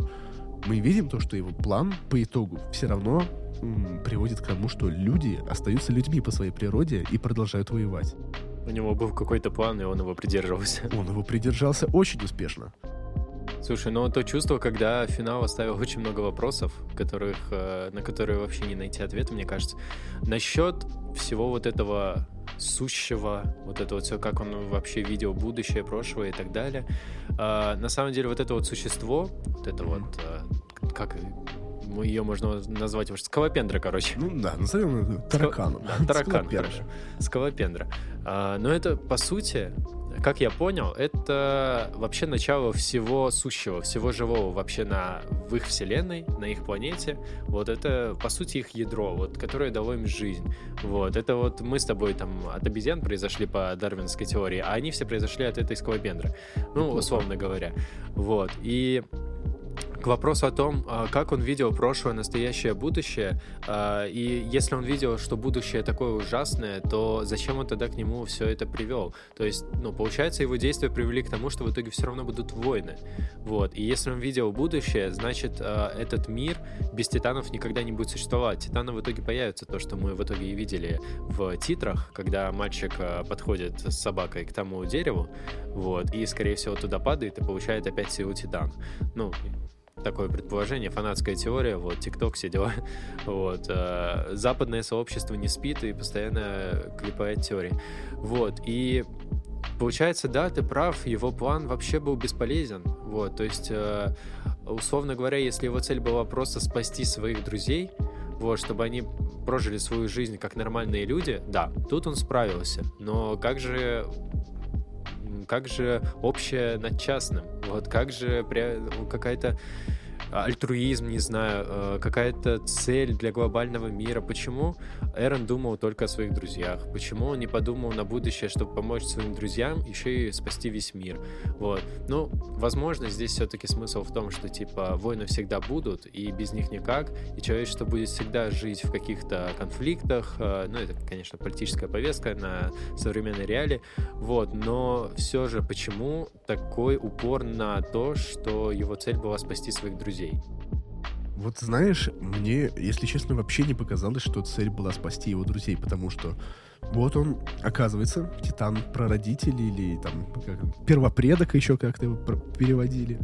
мы видим то, что его план по итогу все равно приводит к тому, что люди остаются людьми по своей природе и продолжают воевать. У него был какой-то план, и он его придерживался. Он его придержался очень успешно. Слушай, ну то чувство, когда финал оставил очень много вопросов, которых, э, на которые вообще не найти ответа, мне кажется. Насчет всего вот этого сущего, вот это вот все, как он вообще видел будущее, прошлое и так далее. А, на самом деле вот это вот существо, вот это вот, а, как ее можно назвать может, скалопендра, короче. Ну да, назовем тараканом. Да, таракан, хорошо. Скалопендра. А, но это, по сути, как я понял, это вообще начало всего сущего, всего живого вообще на, в их вселенной, на их планете. Вот это, по сути, их ядро, вот, которое дало им жизнь. Вот, это вот мы с тобой там от обезьян произошли по дарвинской теории, а они все произошли от этой скалопендры. Ну, условно говоря. Вот, и к вопросу о том, а, как он видел прошлое, настоящее, будущее, а, и если он видел, что будущее такое ужасное, то зачем он тогда к нему все это привел? То есть, ну, получается, его действия привели к тому, что в итоге все равно будут войны. Вот. И если он видел будущее, значит, а, этот мир без титанов никогда не будет существовать. Титаны в итоге появятся, то, что мы в итоге и видели в титрах, когда мальчик подходит с собакой к тому дереву, вот, и, скорее всего, туда падает и получает опять силу титана. Ну, такое предположение, фанатская теория, вот, ТикТок, все дела. Вот. Э, западное сообщество не спит и постоянно клепает теории. Вот. И Получается, да, ты прав, его план вообще был бесполезен. Вот, то есть, э, условно говоря, если его цель была просто спасти своих друзей, вот, чтобы они прожили свою жизнь как нормальные люди, да, тут он справился. Но как же как же общее над частным? Вот как же какая-то альтруизм, не знаю, э, какая-то цель для глобального мира. Почему Эрон думал только о своих друзьях? Почему он не подумал на будущее, чтобы помочь своим друзьям еще и спасти весь мир? Вот. Ну, возможно, здесь все-таки смысл в том, что, типа, войны всегда будут, и без них никак, и человечество будет всегда жить в каких-то конфликтах, э, ну, это, конечно, политическая повестка на современной реалии, вот, но все же почему такой упор на то, что его цель была спасти своих друзей? Друзей. Вот знаешь, мне, если честно, вообще не показалось, что цель была спасти его друзей, потому что вот он, оказывается, титан прародитель или там как, первопредок еще как-то его переводили.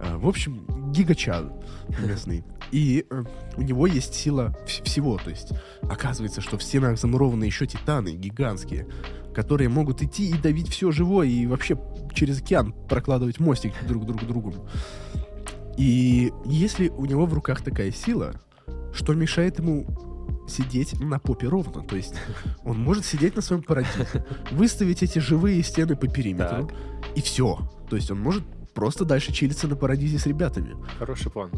А, в общем, гигачад местный. И э, у него есть сила всего. То есть оказывается, что в стенах замурованы еще титаны гигантские, которые могут идти и давить все живое и вообще через океан прокладывать мостик друг друг другу. И если у него в руках такая сила, что мешает ему сидеть на попе ровно. То есть он может сидеть на своем парадизе, выставить эти живые стены по периметру, так. и все. То есть он может просто дальше чилиться на парадизе с ребятами. Хороший план.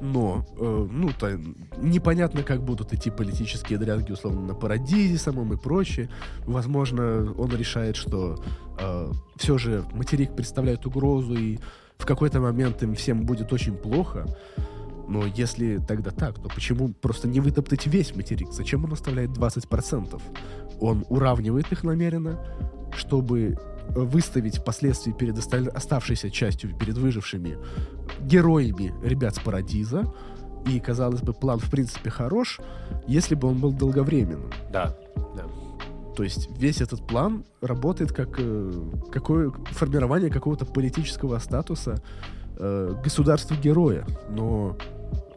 Но, э, ну, то, непонятно, как будут идти политические дрязги, условно, на парадизе самом и прочее. Возможно, он решает, что э, все же материк представляет угрозу, и в какой-то момент им всем будет очень плохо. Но если тогда так, то почему просто не вытоптать весь материк? Зачем он оставляет 20%? Он уравнивает их намеренно, чтобы выставить впоследствии перед оставшейся частью, перед выжившими, героями ребят с Парадиза. И, казалось бы, план, в принципе, хорош, если бы он был долговременным. Да, да. То есть весь этот план работает как э, какое, формирование какого-то политического статуса э, государства-героя. Но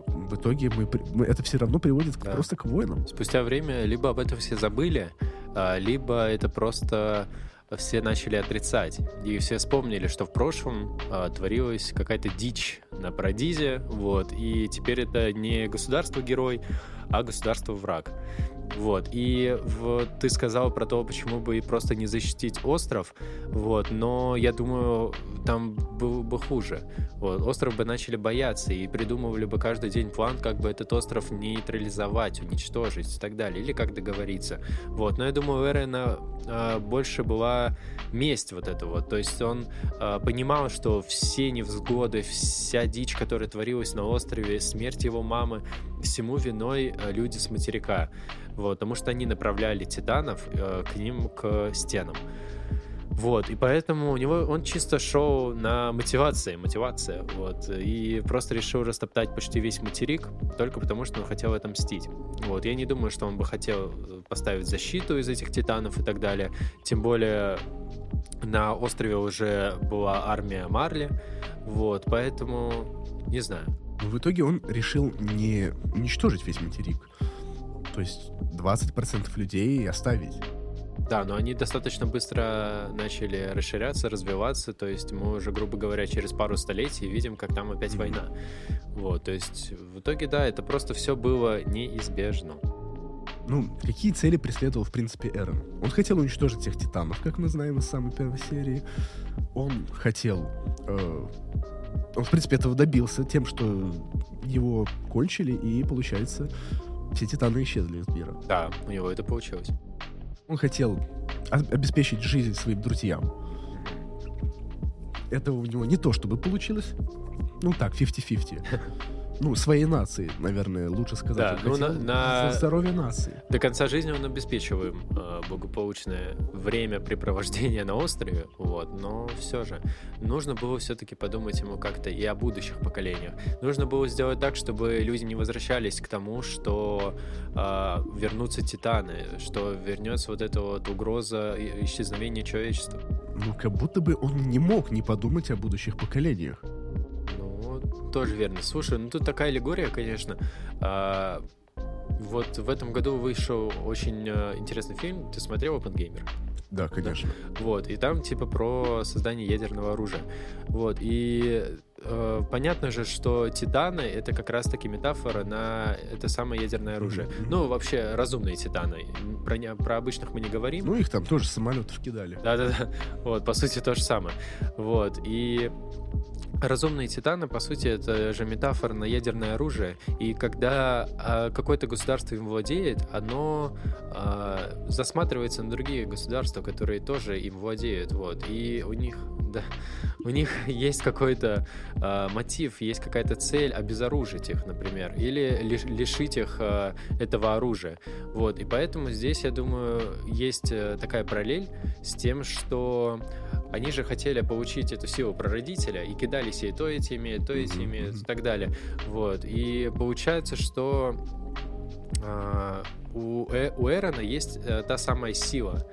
в итоге мы, мы, это все равно приводит да. просто к войнам. Спустя время либо об этом все забыли, а, либо это просто все начали отрицать. И все вспомнили, что в прошлом а, творилась какая-то дичь на Парадизе, вот, и теперь это не государство-герой, а государство-враг. Вот. И вот ты сказал про то, почему бы просто не защитить остров. Вот. Но я думаю, там было бы хуже. Вот. Остров бы начали бояться и придумывали бы каждый день план, как бы этот остров нейтрализовать, уничтожить и так далее. Или как договориться. Вот. Но я думаю, у Эрена э, больше была месть вот эта вот. То есть он э, понимал, что все невзгоды, вся дичь, которая творилась на острове, смерть его мамы, всему виной э, люди с материка. Вот, потому что они направляли титанов э, к ним, к стенам. Вот, и поэтому у него он чисто шел на мотивации, мотивация, вот, и просто решил растоптать почти весь материк, только потому что он хотел отомстить. Вот, я не думаю, что он бы хотел поставить защиту из этих титанов и так далее, тем более на острове уже была армия Марли, вот, поэтому не знаю. В итоге он решил не уничтожить весь материк, то есть 20% людей оставить. Да, но они достаточно быстро начали расширяться, развиваться, то есть мы уже, грубо говоря, через пару столетий видим, как там опять mm-hmm. война. Вот, то есть в итоге, да, это просто все было неизбежно. Ну, какие цели преследовал, в принципе, Эрон? Он хотел уничтожить всех титанов, как мы знаем из самой первой серии. Он хотел... Э, он, в принципе, этого добился тем, что его кончили, и, получается, все титаны исчезли из мира. Да, у него это получилось. Он хотел обеспечить жизнь своим друзьям. Этого у него не то чтобы получилось. Ну так, 50-50. ну, своей нации, наверное, лучше сказать. Да, ну, на, на... здоровье нации. До конца жизни он обеспечиваем э, благополучное времяпрепровождение на острове, вот, но все же нужно было все-таки подумать ему как-то и о будущих поколениях. Нужно было сделать так, чтобы люди не возвращались к тому, что э, вернутся титаны, что вернется вот эта вот угроза исчезновения человечества. Ну, как будто бы он не мог не подумать о будущих поколениях тоже верно. Слушай, ну тут такая аллегория, конечно. А, вот в этом году вышел очень а, интересный фильм. Ты смотрел Опенгеймер? Да, конечно. Да. Вот, и там типа про создание ядерного оружия. Вот, и э, понятно же, что титаны это как раз-таки метафора на это самое ядерное оружие. Mm-hmm. Ну, вообще, разумные титаны. Про, не, про обычных мы не говорим. Ну, их там тоже самолетов кидали. Да-да-да. Вот, по сути, то же самое. Вот, и Разумные титаны, по сути, это же метафора на ядерное оружие. И когда э, какое-то государство им владеет, оно э, засматривается на другие государства, которые тоже им владеют. Вот. И у них, да, у них есть какой-то э, мотив, есть какая-то цель обезоружить их, например, или лиш, лишить их э, этого оружия. Вот. И поэтому здесь, я думаю, есть э, такая параллель с тем, что они же хотели получить эту силу прародителя и кидали себе то этими, то этими и так далее. Вот. И получается, что э, у, э, у Эрона есть э, та самая сила,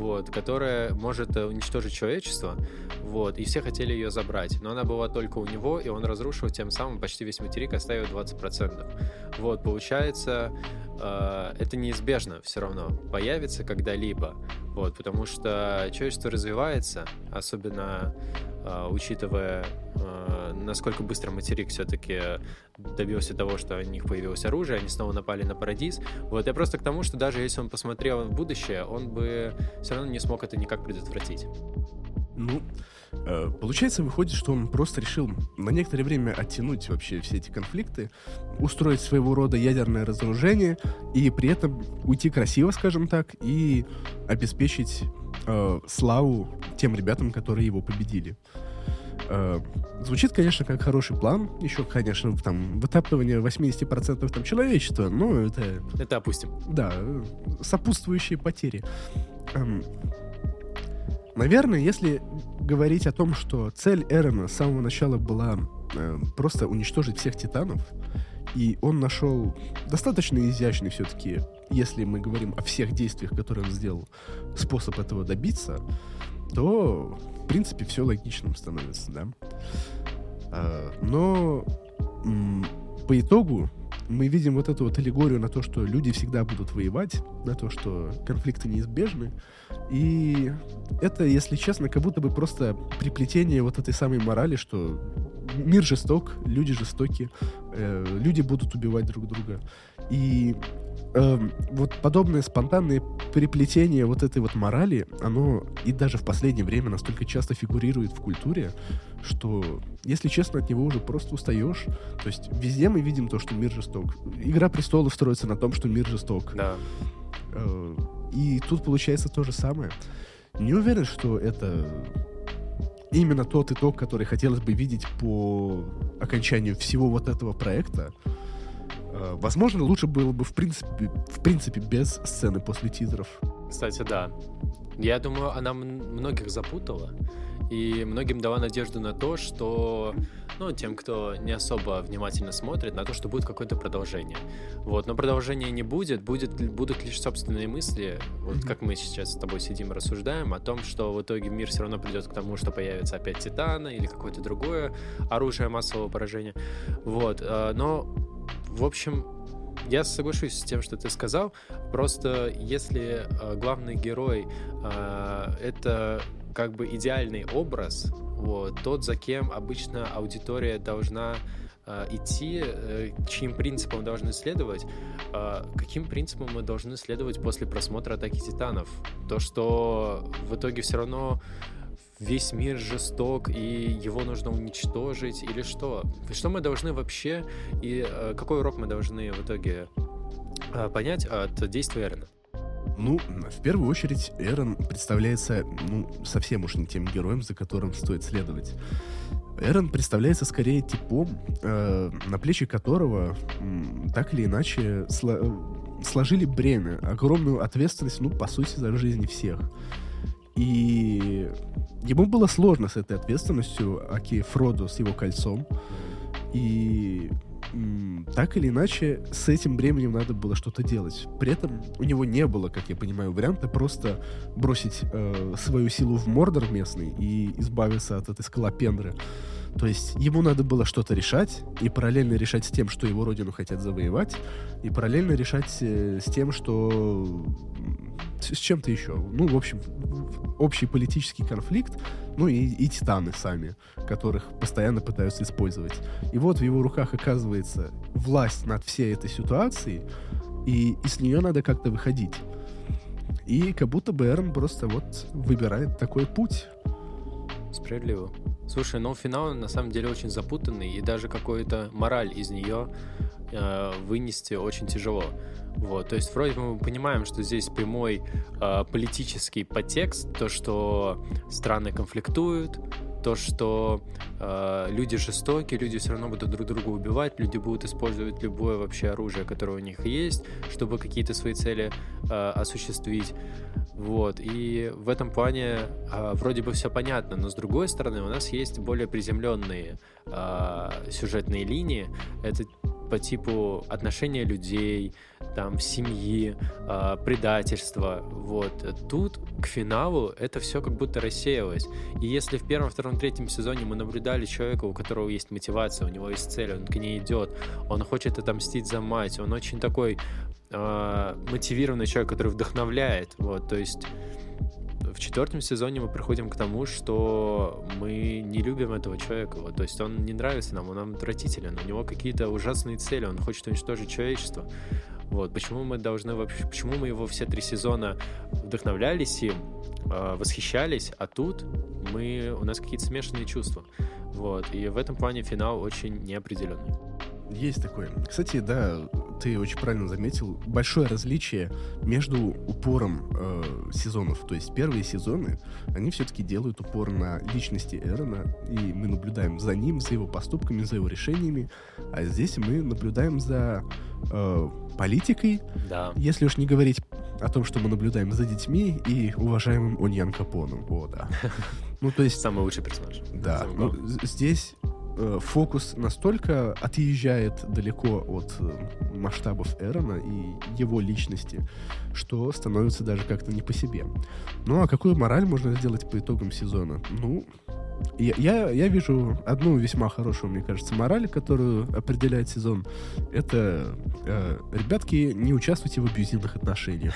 вот, которая может э, уничтожить человечество, вот, и все хотели ее забрать, но она была только у него, и он разрушил тем самым почти весь материк, оставив 20%. Вот, получается, э, это неизбежно все равно появится когда-либо, вот, потому что человечество развивается, особенно учитывая, э, насколько быстро материк все-таки добился того, что у них появилось оружие, они снова напали на Парадис. Вот, я просто к тому, что даже если он посмотрел в будущее, он бы все равно не смог это никак предотвратить. Ну, э, получается, выходит, что он просто решил на некоторое время оттянуть вообще все эти конфликты, устроить своего рода ядерное разоружение и при этом уйти красиво, скажем так, и обеспечить э, славу тем ребятам, которые его победили. Э, звучит, конечно, как хороший план. Еще, конечно, там вытаптывание 80% там, человечества, но это... Это опустим. Да, сопутствующие потери. Эм, наверное, если говорить о том, что цель Эрона с самого начала была э, просто уничтожить всех титанов, и он нашел достаточно изящный все-таки, если мы говорим о всех действиях, которые он сделал, способ этого добиться, то, принципе, все логичным становится, да. А, но по итогу мы видим вот эту вот аллегорию на то, что люди всегда будут воевать, на то, что конфликты неизбежны. И это, если честно, как будто бы просто приплетение вот этой самой морали, что мир жесток, люди жестоки, э, люди будут убивать друг друга. И э, вот подобное спонтанное переплетение вот этой вот морали, оно и даже в последнее время настолько часто фигурирует в культуре, что, если честно, от него уже просто устаешь. То есть везде мы видим то, что мир жесток. Игра престолов строится на том, что мир жесток. Да. Э, и тут получается то же самое. Не уверен, что это именно тот итог, который хотелось бы видеть по окончанию всего вот этого проекта. Э, возможно, лучше было бы в принципе, в принципе без сцены после титров. Кстати, да. Я думаю, она многих запутала. И многим дала надежду на то, что, ну, тем, кто не особо внимательно смотрит, на то, что будет какое-то продолжение. Вот, но продолжения не будет, будет будут лишь собственные мысли, вот как мы сейчас с тобой сидим и рассуждаем о том, что в итоге мир все равно придет к тому, что появится опять Титана или какое-то другое оружие массового поражения. Вот, э, но, в общем, я соглашусь с тем, что ты сказал. Просто если э, главный герой э, это как бы идеальный образ, вот, тот, за кем обычно аудитория должна э, идти, э, чьим принципам должны следовать, э, каким принципам мы должны следовать после просмотра «Атаки Титанов». То, что в итоге все равно весь мир жесток и его нужно уничтожить или что? Что мы должны вообще и э, какой урок мы должны в итоге э, понять от действия Эрена? Ну, в первую очередь, Эрон представляется, ну, совсем уж не тем героем, за которым стоит следовать. Эрон представляется скорее типом, э, на плечи которого э, так или иначе сло- сложили бремя, огромную ответственность, ну, по сути, за жизнь всех. И ему было сложно с этой ответственностью, аки Фродо с его кольцом. И так или иначе, с этим бременем надо было что-то делать. При этом у него не было, как я понимаю, варианта просто бросить э, свою силу в Мордор местный и избавиться от этой скалопендры. То есть ему надо было что-то решать, и параллельно решать с тем, что его родину хотят завоевать, и параллельно решать э, с тем, что... с чем-то еще. Ну, в общем, общий политический конфликт, ну и, и титаны сами, которых постоянно пытаются использовать. И вот в его руках оказывается власть над всей этой ситуацией, и из нее надо как-то выходить. И как будто бы Эрн просто вот выбирает такой путь. Справедливо. Слушай, но финал на самом деле очень запутанный, и даже какую-то мораль из нее э, вынести очень тяжело. Вот, то есть вроде бы мы понимаем, что здесь прямой э, политический подтекст, то, что страны конфликтуют, то, что э, люди жестоки, люди все равно будут друг друга убивать, люди будут использовать любое вообще оружие, которое у них есть, чтобы какие-то свои цели э, осуществить. Вот. И в этом плане э, вроде бы все понятно, но с другой стороны у нас есть более приземленные э, сюжетные линии. Это по типу отношения людей, там, семьи, э, предательства, вот. Тут к финалу это все как будто рассеялось. И если в первом, втором, третьем сезоне мы наблюдали человека, у которого есть мотивация, у него есть цель, он к ней идет, он хочет отомстить за мать, он очень такой э, мотивированный человек, который вдохновляет, вот, то есть в четвертом сезоне мы приходим к тому, что мы не любим этого человека. Вот, то есть он не нравится нам, он нам отвратителен, у него какие-то ужасные цели, он хочет уничтожить человечество. Вот, почему мы должны вообще, почему мы его все три сезона вдохновлялись им, э, восхищались, а тут мы, у нас какие-то смешанные чувства. Вот, и в этом плане финал очень неопределенный. Есть такое. Кстати, да, ты очень правильно заметил, большое различие между упором э, сезонов. То есть первые сезоны, они все-таки делают упор на личности Эрона, и мы наблюдаем за ним, за его поступками, за его решениями. А здесь мы наблюдаем за э, политикой, Да. если уж не говорить о том, что мы наблюдаем за детьми и уважаемым Оньян Капоном. О, да. Ну, то есть Самый лучший персонаж. да, ну, здесь э, фокус настолько отъезжает далеко от э, масштабов Эрона и его личности, что становится даже как-то не по себе. Ну а какую мораль можно сделать по итогам сезона? Ну, я, я, я вижу одну весьма хорошую, мне кажется, мораль, которую определяет сезон. Это, э, ребятки, не участвуйте в абьюзивных отношениях.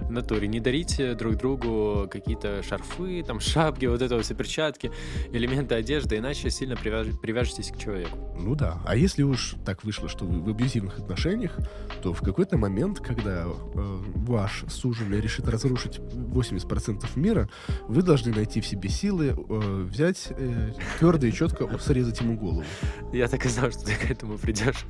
В натуре. Не дарите друг другу какие-то шарфы, там, шапки, вот это вот все перчатки, элементы одежды, иначе сильно привяж- привяжетесь к человеку. Ну да. А если уж так вышло, что вы в абьюзивных отношениях, то в какой-то момент, когда э, ваш суженый решит разрушить 80% мира, вы должны найти в себе силы э, взять э, твердо и четко срезать ему голову. Я так и знал, что ты к этому придешь.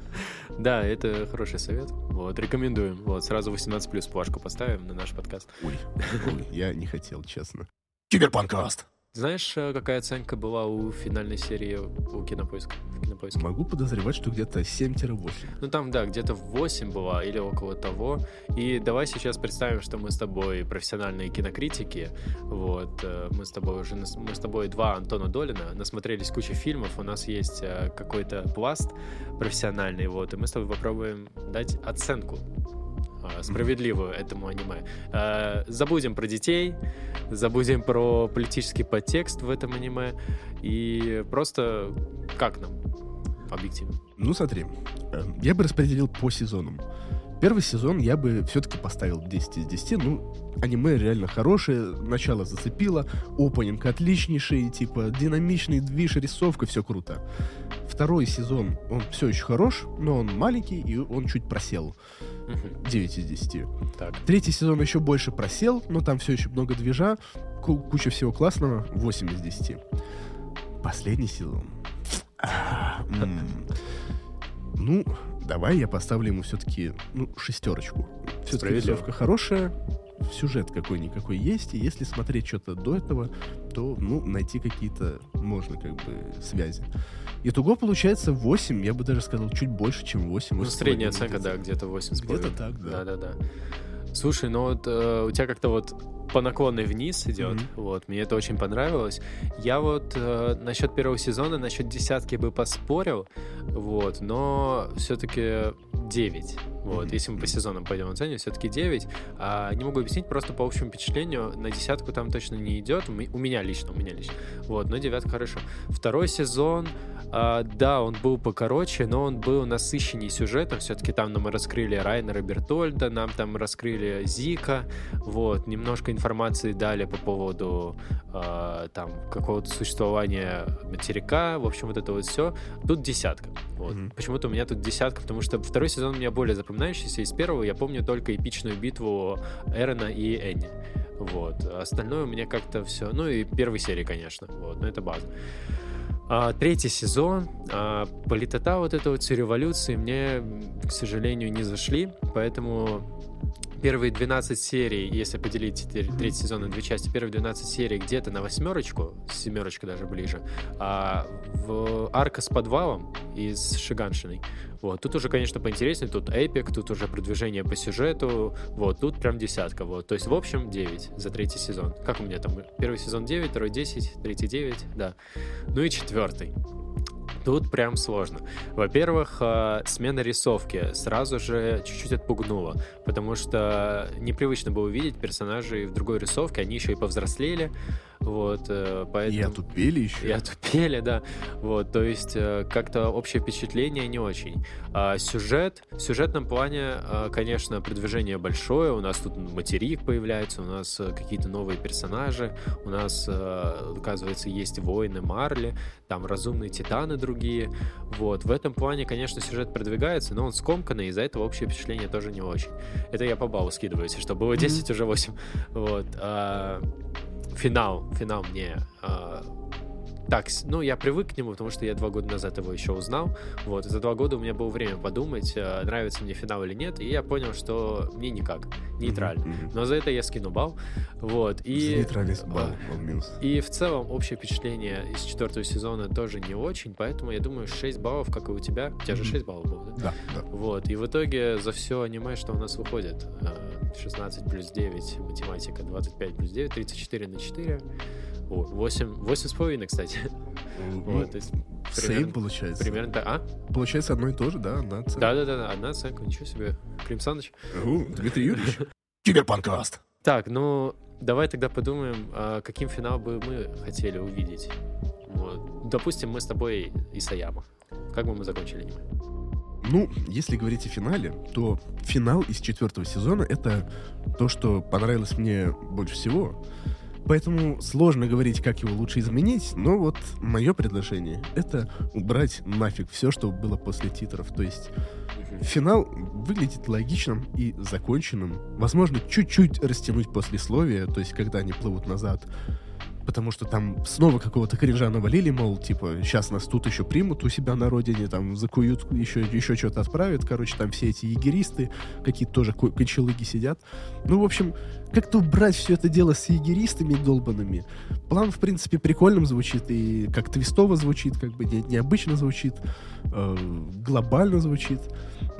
Да, это хороший совет. Вот, рекомендуем. Вот, сразу 18 плюс плашку поставим на наш подкаст. Ой, ой, я не хотел, честно. Киберпанкаст! Знаешь, э, какая оценка была у финальной серии у Кинопоиска? В Кинопоиске? Могу подозревать, что где-то 7-8. Ну там, да, где-то 8 была или около того. И давай сейчас представим, что мы с тобой профессиональные кинокритики. Вот, э, мы с тобой уже, мы с тобой два Антона Долина, насмотрелись кучу фильмов, у нас есть э, какой-то пласт профессиональный, вот, и мы с тобой попробуем дать оценку справедливую этому аниме. Э, Забудем про детей, забудем про политический подтекст в этом аниме и просто как нам объективно. Ну, смотри, э, я бы распределил по сезонам. Первый сезон я бы все-таки поставил 10 из 10. Ну, аниме реально хорошее, начало зацепило, опенинг отличнейший, типа динамичный движ, рисовка, все круто. Второй сезон, он все еще хорош, но он маленький и он чуть просел. Мгм. 9 из 10. Так. Третий сезон еще больше просел, но там все еще много движа, ку- куча всего классного, 8 из 10. Последний сезон. Ну, давай я поставлю ему все-таки, ну, шестерочку. Все-таки хорошая, сюжет какой-никакой есть, и если смотреть что-то до этого, то, ну, найти какие-то можно, как бы, связи. Итого получается 8, я бы даже сказал, чуть больше, чем 8. Ну, средняя оценка, да, где-то 8 Где-то так, да. Да-да-да. Слушай, ну вот э, у тебя как-то вот по наклонной вниз идет, Мгм. вот, мне это очень понравилось. Я вот э, насчет первого сезона, насчет десятки бы поспорил, вот, но все-таки 9. Вот, если мы по сезонам пойдем оценивать, все-таки 9. А, не могу объяснить, просто по общему впечатлению на десятку там точно не идет. У ме- у меня лично, у меня лично. Вот, но девятка хорошо. Второй сезон, а, да, он был покороче, но он был насыщенней сюжетом. Все-таки там нам раскрыли Райнера Бертольда, нам там раскрыли Зика. Вот, немножко информации дали по поводу а, там какого-то существования материка. В общем, вот это вот все. Тут десятка. Вот. Мгм. Почему-то у меня тут десятка, потому что второй сезон у меня более запоминающийся. Из первого я помню только эпичную битву Эрона и Энни. Вот. Остальное у меня как-то все. Ну и первой серии, конечно. Вот. Но это база. А, третий сезон. А, политота вот эта вот революции мне, к сожалению, не зашли. Поэтому первые 12 серий, если поделить третий сезон на две части, первые 12 серий где-то на восьмерочку, семерочка даже ближе, а в арка с подвалом и с Шиганшиной. Вот, тут уже, конечно, поинтереснее, тут эпик, тут уже продвижение по сюжету, вот, тут прям десятка, вот, то есть, в общем, 9 за третий сезон. Как у меня там, первый сезон 9, второй 10, третий 9, да. Ну и четвертый. Тут прям сложно. Во-первых, э, смена рисовки сразу же чуть-чуть отпугнула, потому что непривычно было увидеть персонажей в другой рисовке, они еще и повзрослели, вот, э, И поэтому... отупели еще. И отупели, да. Вот, то есть э, как-то общее впечатление не очень. А сюжет, в сюжетном плане, э, конечно, продвижение большое. У нас тут материк появляется, у нас какие-то новые персонажи, у нас, оказывается, есть воины Марли, там разумные титаны другие. Вот, в этом плане, конечно, сюжет продвигается, но он скомканный, из-за этого общее впечатление тоже не очень. Это я по баллу скидываю, если что. Было 10, уже 8. Вот. а, финал, финал мне а, так, ну, я привык к нему, потому что я два года назад его еще узнал. Вот, за два года у меня было время подумать, э, нравится мне финал или нет, и я понял, что мне никак, нейтрально. Но за это я скину бал. Вот, и... Нейтральность балл, э, балл минус. И в целом общее впечатление из четвертого сезона тоже не очень, поэтому я думаю 6 баллов, как и у тебя. У тебя же Мгм. 6 баллов было, да? Да, да. Вот, и в итоге за все аниме, что у нас выходит, э, 16 плюс 9, математика, 25 плюс 9, 34 на 4, О, 8, 8 с половиной, кстати. Ну, Вот, то есть примерно, получается. примерно так. А? Получается одно и то же, да? Одна оценка. Да-да-да, одна оценка, ничего себе. Клим Саныч. У, Дмитрий Юрьевич. Киберпанкаст. Так, ну, давай тогда подумаем, а, каким финал бы мы хотели увидеть. Вот. Допустим, мы с тобой Исаяма. Как бы мы закончили аниме? Ну, если говорить о финале, то финал из четвертого сезона — это то, что понравилось мне больше всего. Поэтому сложно говорить, как его лучше изменить, но вот мое предложение — это убрать нафиг все, что было после титров. То есть финал выглядит логичным и законченным. Возможно, чуть-чуть растянуть послесловие, то есть когда они плывут назад. Потому что там снова какого-то кринжа навалили, мол, типа, сейчас нас тут еще примут у себя на родине, там, закуют, еще, еще что-то отправят. Короче, там все эти егеристы, какие-то тоже ко- кочелыги сидят. Ну, в общем, как-то убрать все это дело с егеристами долбанными. План, в принципе, прикольным звучит, и как твистово звучит, как бы не- необычно звучит, э, глобально звучит.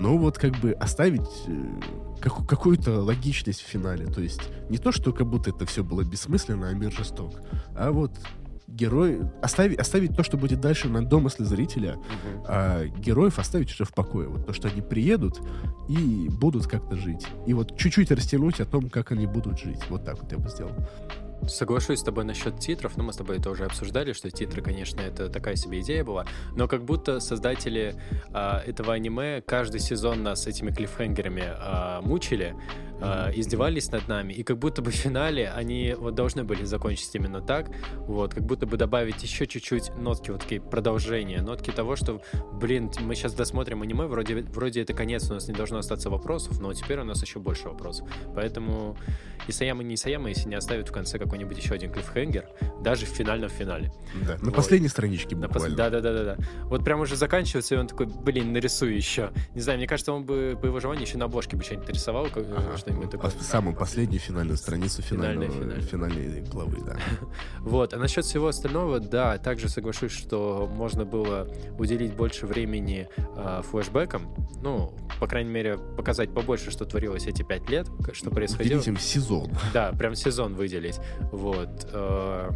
Но вот как бы оставить э, как- какую-то логичность в финале. То есть не то, что как будто это все было бессмысленно, а мир жесток, а вот герой... Оставить, оставить то, что будет дальше на домысле зрителя, а героев оставить уже в покое. Вот то, что они приедут и будут как-то жить. И вот чуть-чуть растянуть о том, как они будут жить. Вот так вот я бы сделал. Соглашусь с тобой насчет титров, но мы с тобой это уже обсуждали, что титры, конечно, это такая себе идея была, но как будто создатели а, этого аниме каждый сезон нас этими клиффхенгерами а, мучили, а, издевались над нами, и как будто бы в финале они вот должны были закончить именно так, вот, как будто бы добавить еще чуть-чуть нотки, вот такие продолжения, нотки того, что, блин, мы сейчас досмотрим аниме, вроде, вроде это конец, у нас не должно остаться вопросов, но теперь у нас еще больше вопросов, поэтому Исаяма не Исаяма, если не оставит в конце какой-нибудь еще один клиффхенгер, даже в финальном финале. Да. На Вот. последней страничке Да, буквально. Да, да, да, да, да. Вот прям уже заканчивается, и он такой, блин, нарисую еще. Не знаю, мне кажется, он бы по его желанию еще на обложке бы что-нибудь нарисовал, Ага. Что-нибудь такое. Пос- Самую последнюю финальную страницу финального, финальная. финальной главы, да. Вот, а насчет всего остального, да, также соглашусь, что можно было уделить больше времени э, флешбекам, ну, по крайней мере, показать побольше, что творилось эти пять лет, что происходило. Уделить им сезон. Да, прям сезон выделить. Вот. э,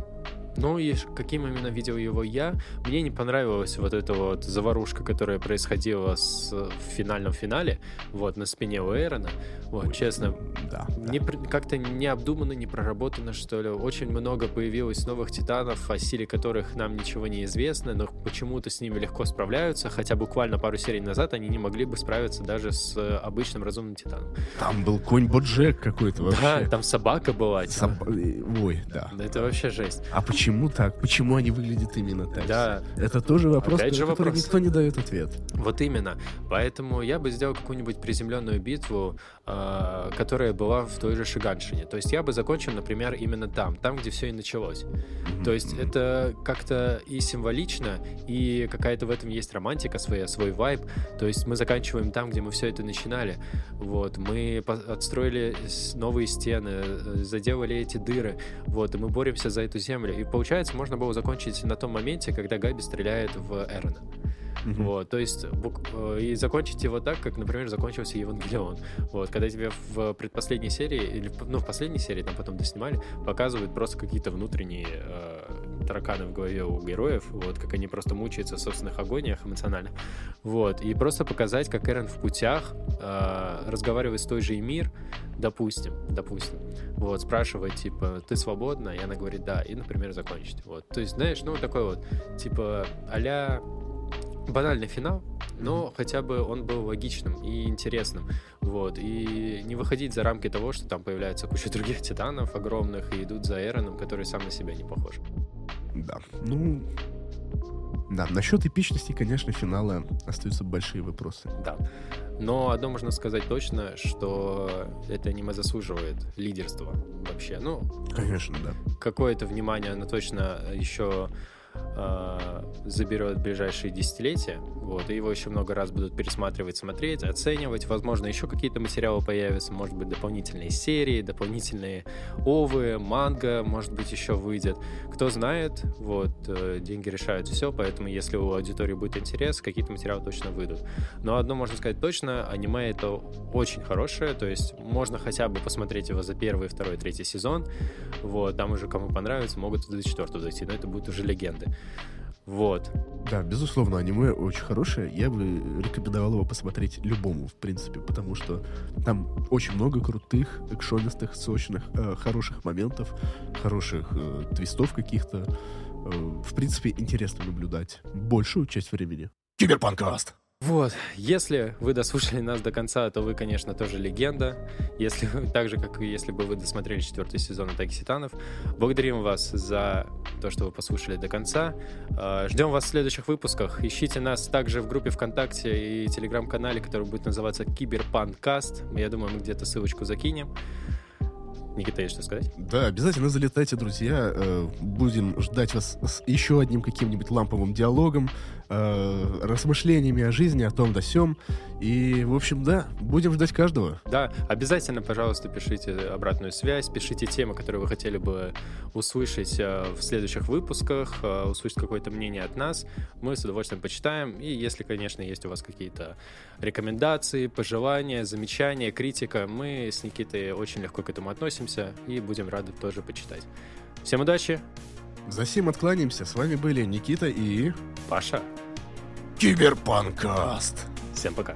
Ну и каким именно видел его я, мне не понравилась вот эта вот заварушка, которая происходила с, в финальном финале, вот, на спине у Эрона. Вот, Ой, честно, Да. не да. как-то не обдуманно, не проработано, что ли. Очень много появилось новых титанов, о силе которых нам ничего не известно, но почему-то с ними легко справляются, хотя буквально пару серий назад они не могли бы справиться даже с э, обычным разумным титаном. Там был конь Боджек какой-то вообще. Да, там собака была. типа. Соб- э, Ой, да. Да Это вообще жесть. А почему так? Почему они выглядят именно так? Да. Это тоже вопрос, Опять на же который вопрос. никто не дает ответ. Вот именно. Поэтому я бы сделал какую-нибудь приземленную битву, э, которая была в той же Шиганшине. То есть я бы закончил, например, именно там, там, где все и началось. То есть это как-то и символично, и какая-то в этом есть романтика своя, свой вайб. То есть мы заканчиваем там, где мы все это начинали. Вот, мы отстроили новые стены, э, заделали эти дыры, вот, и мы боремся за эту землю. И получается, можно было закончить на том моменте, когда Габи стреляет в Эрона. Мгм. Вот, то есть э, и закончить его так, как, например, закончился Евангелион. Вот, когда тебе в предпоследней серии, или ну, в последней серии, там потом доснимали, показывают просто какие-то внутренние э, тараканы в голове у героев, вот, как они просто мучаются в собственных агониях эмоционально. Вот, и просто показать, как Эрен в путях э, разговаривает с той же Эмир, допустим, допустим, вот, спрашивает, типа, ты свободна? И она говорит, да, и, например, закончить. Вот, то есть, знаешь, ну, такой вот, типа, а банальный финал, но хотя бы он был логичным и интересным, вот, и не выходить за рамки того, что там появляется куча других титанов огромных и идут за Эроном, который сам на себя не похож. Да. Ну, да, насчет эпичности, конечно, финала остаются большие вопросы. Да. Но одно можно сказать точно, что это аниме заслуживает лидерства вообще. Ну, Конечно, да. какое-то внимание оно точно еще э, заберет ближайшие десятилетия, вот, и его еще много раз будут пересматривать, смотреть, оценивать, возможно, еще какие-то материалы появятся, может быть, дополнительные серии, дополнительные овы, манга, может быть, еще выйдет, кто знает, вот, э, деньги решают все, поэтому если у аудитории будет интерес, какие-то материалы точно выйдут. Но одно можно сказать точно, аниме это очень хорошее, то есть можно хотя бы посмотреть его за первый, второй, третий сезон, вот, там уже кому понравится, могут до четвертого дойти, но это будут уже легенды. Вот. Да, безусловно, аниме очень хорошее. Я бы рекомендовал его посмотреть любому, в принципе, потому что там очень много крутых, экшонистых, сочных, э, хороших моментов, хороших э, твистов каких-то. Э, в принципе, интересно наблюдать большую часть времени. Киберпанкаст! Вот, если вы дослушали нас до конца, то вы, конечно, тоже легенда. Если так же, как и если бы вы досмотрели четвертый сезон «Атаки Титанов». Благодарим вас за то, что вы послушали до конца. А, ждем вас в следующих выпусках. Ищите нас также в группе ВКонтакте и телеграм-канале, который будет называться Киберпанкаст. Я думаю, мы где-то ссылочку закинем. Никита, есть что сказать? Да, обязательно залетайте, друзья. Э, будем ждать вас с еще одним каким-нибудь ламповым диалогом, э, размышлениями о жизни, о том да сём. И, в общем, да, будем ждать каждого. Да, обязательно, пожалуйста, пишите обратную связь, пишите темы, которые вы хотели бы услышать э, в следующих выпусках, услышать какое-то мнение от нас. Мы с удовольствием почитаем. И если, конечно, есть у вас какие-то рекомендации, пожелания, замечания, критика, мы с Никитой очень легко к этому относимся и будем рады тоже почитать. Всем удачи! За сим откланяемся. С вами были Никита и... Паша. Киберпанкаст. Всем пока.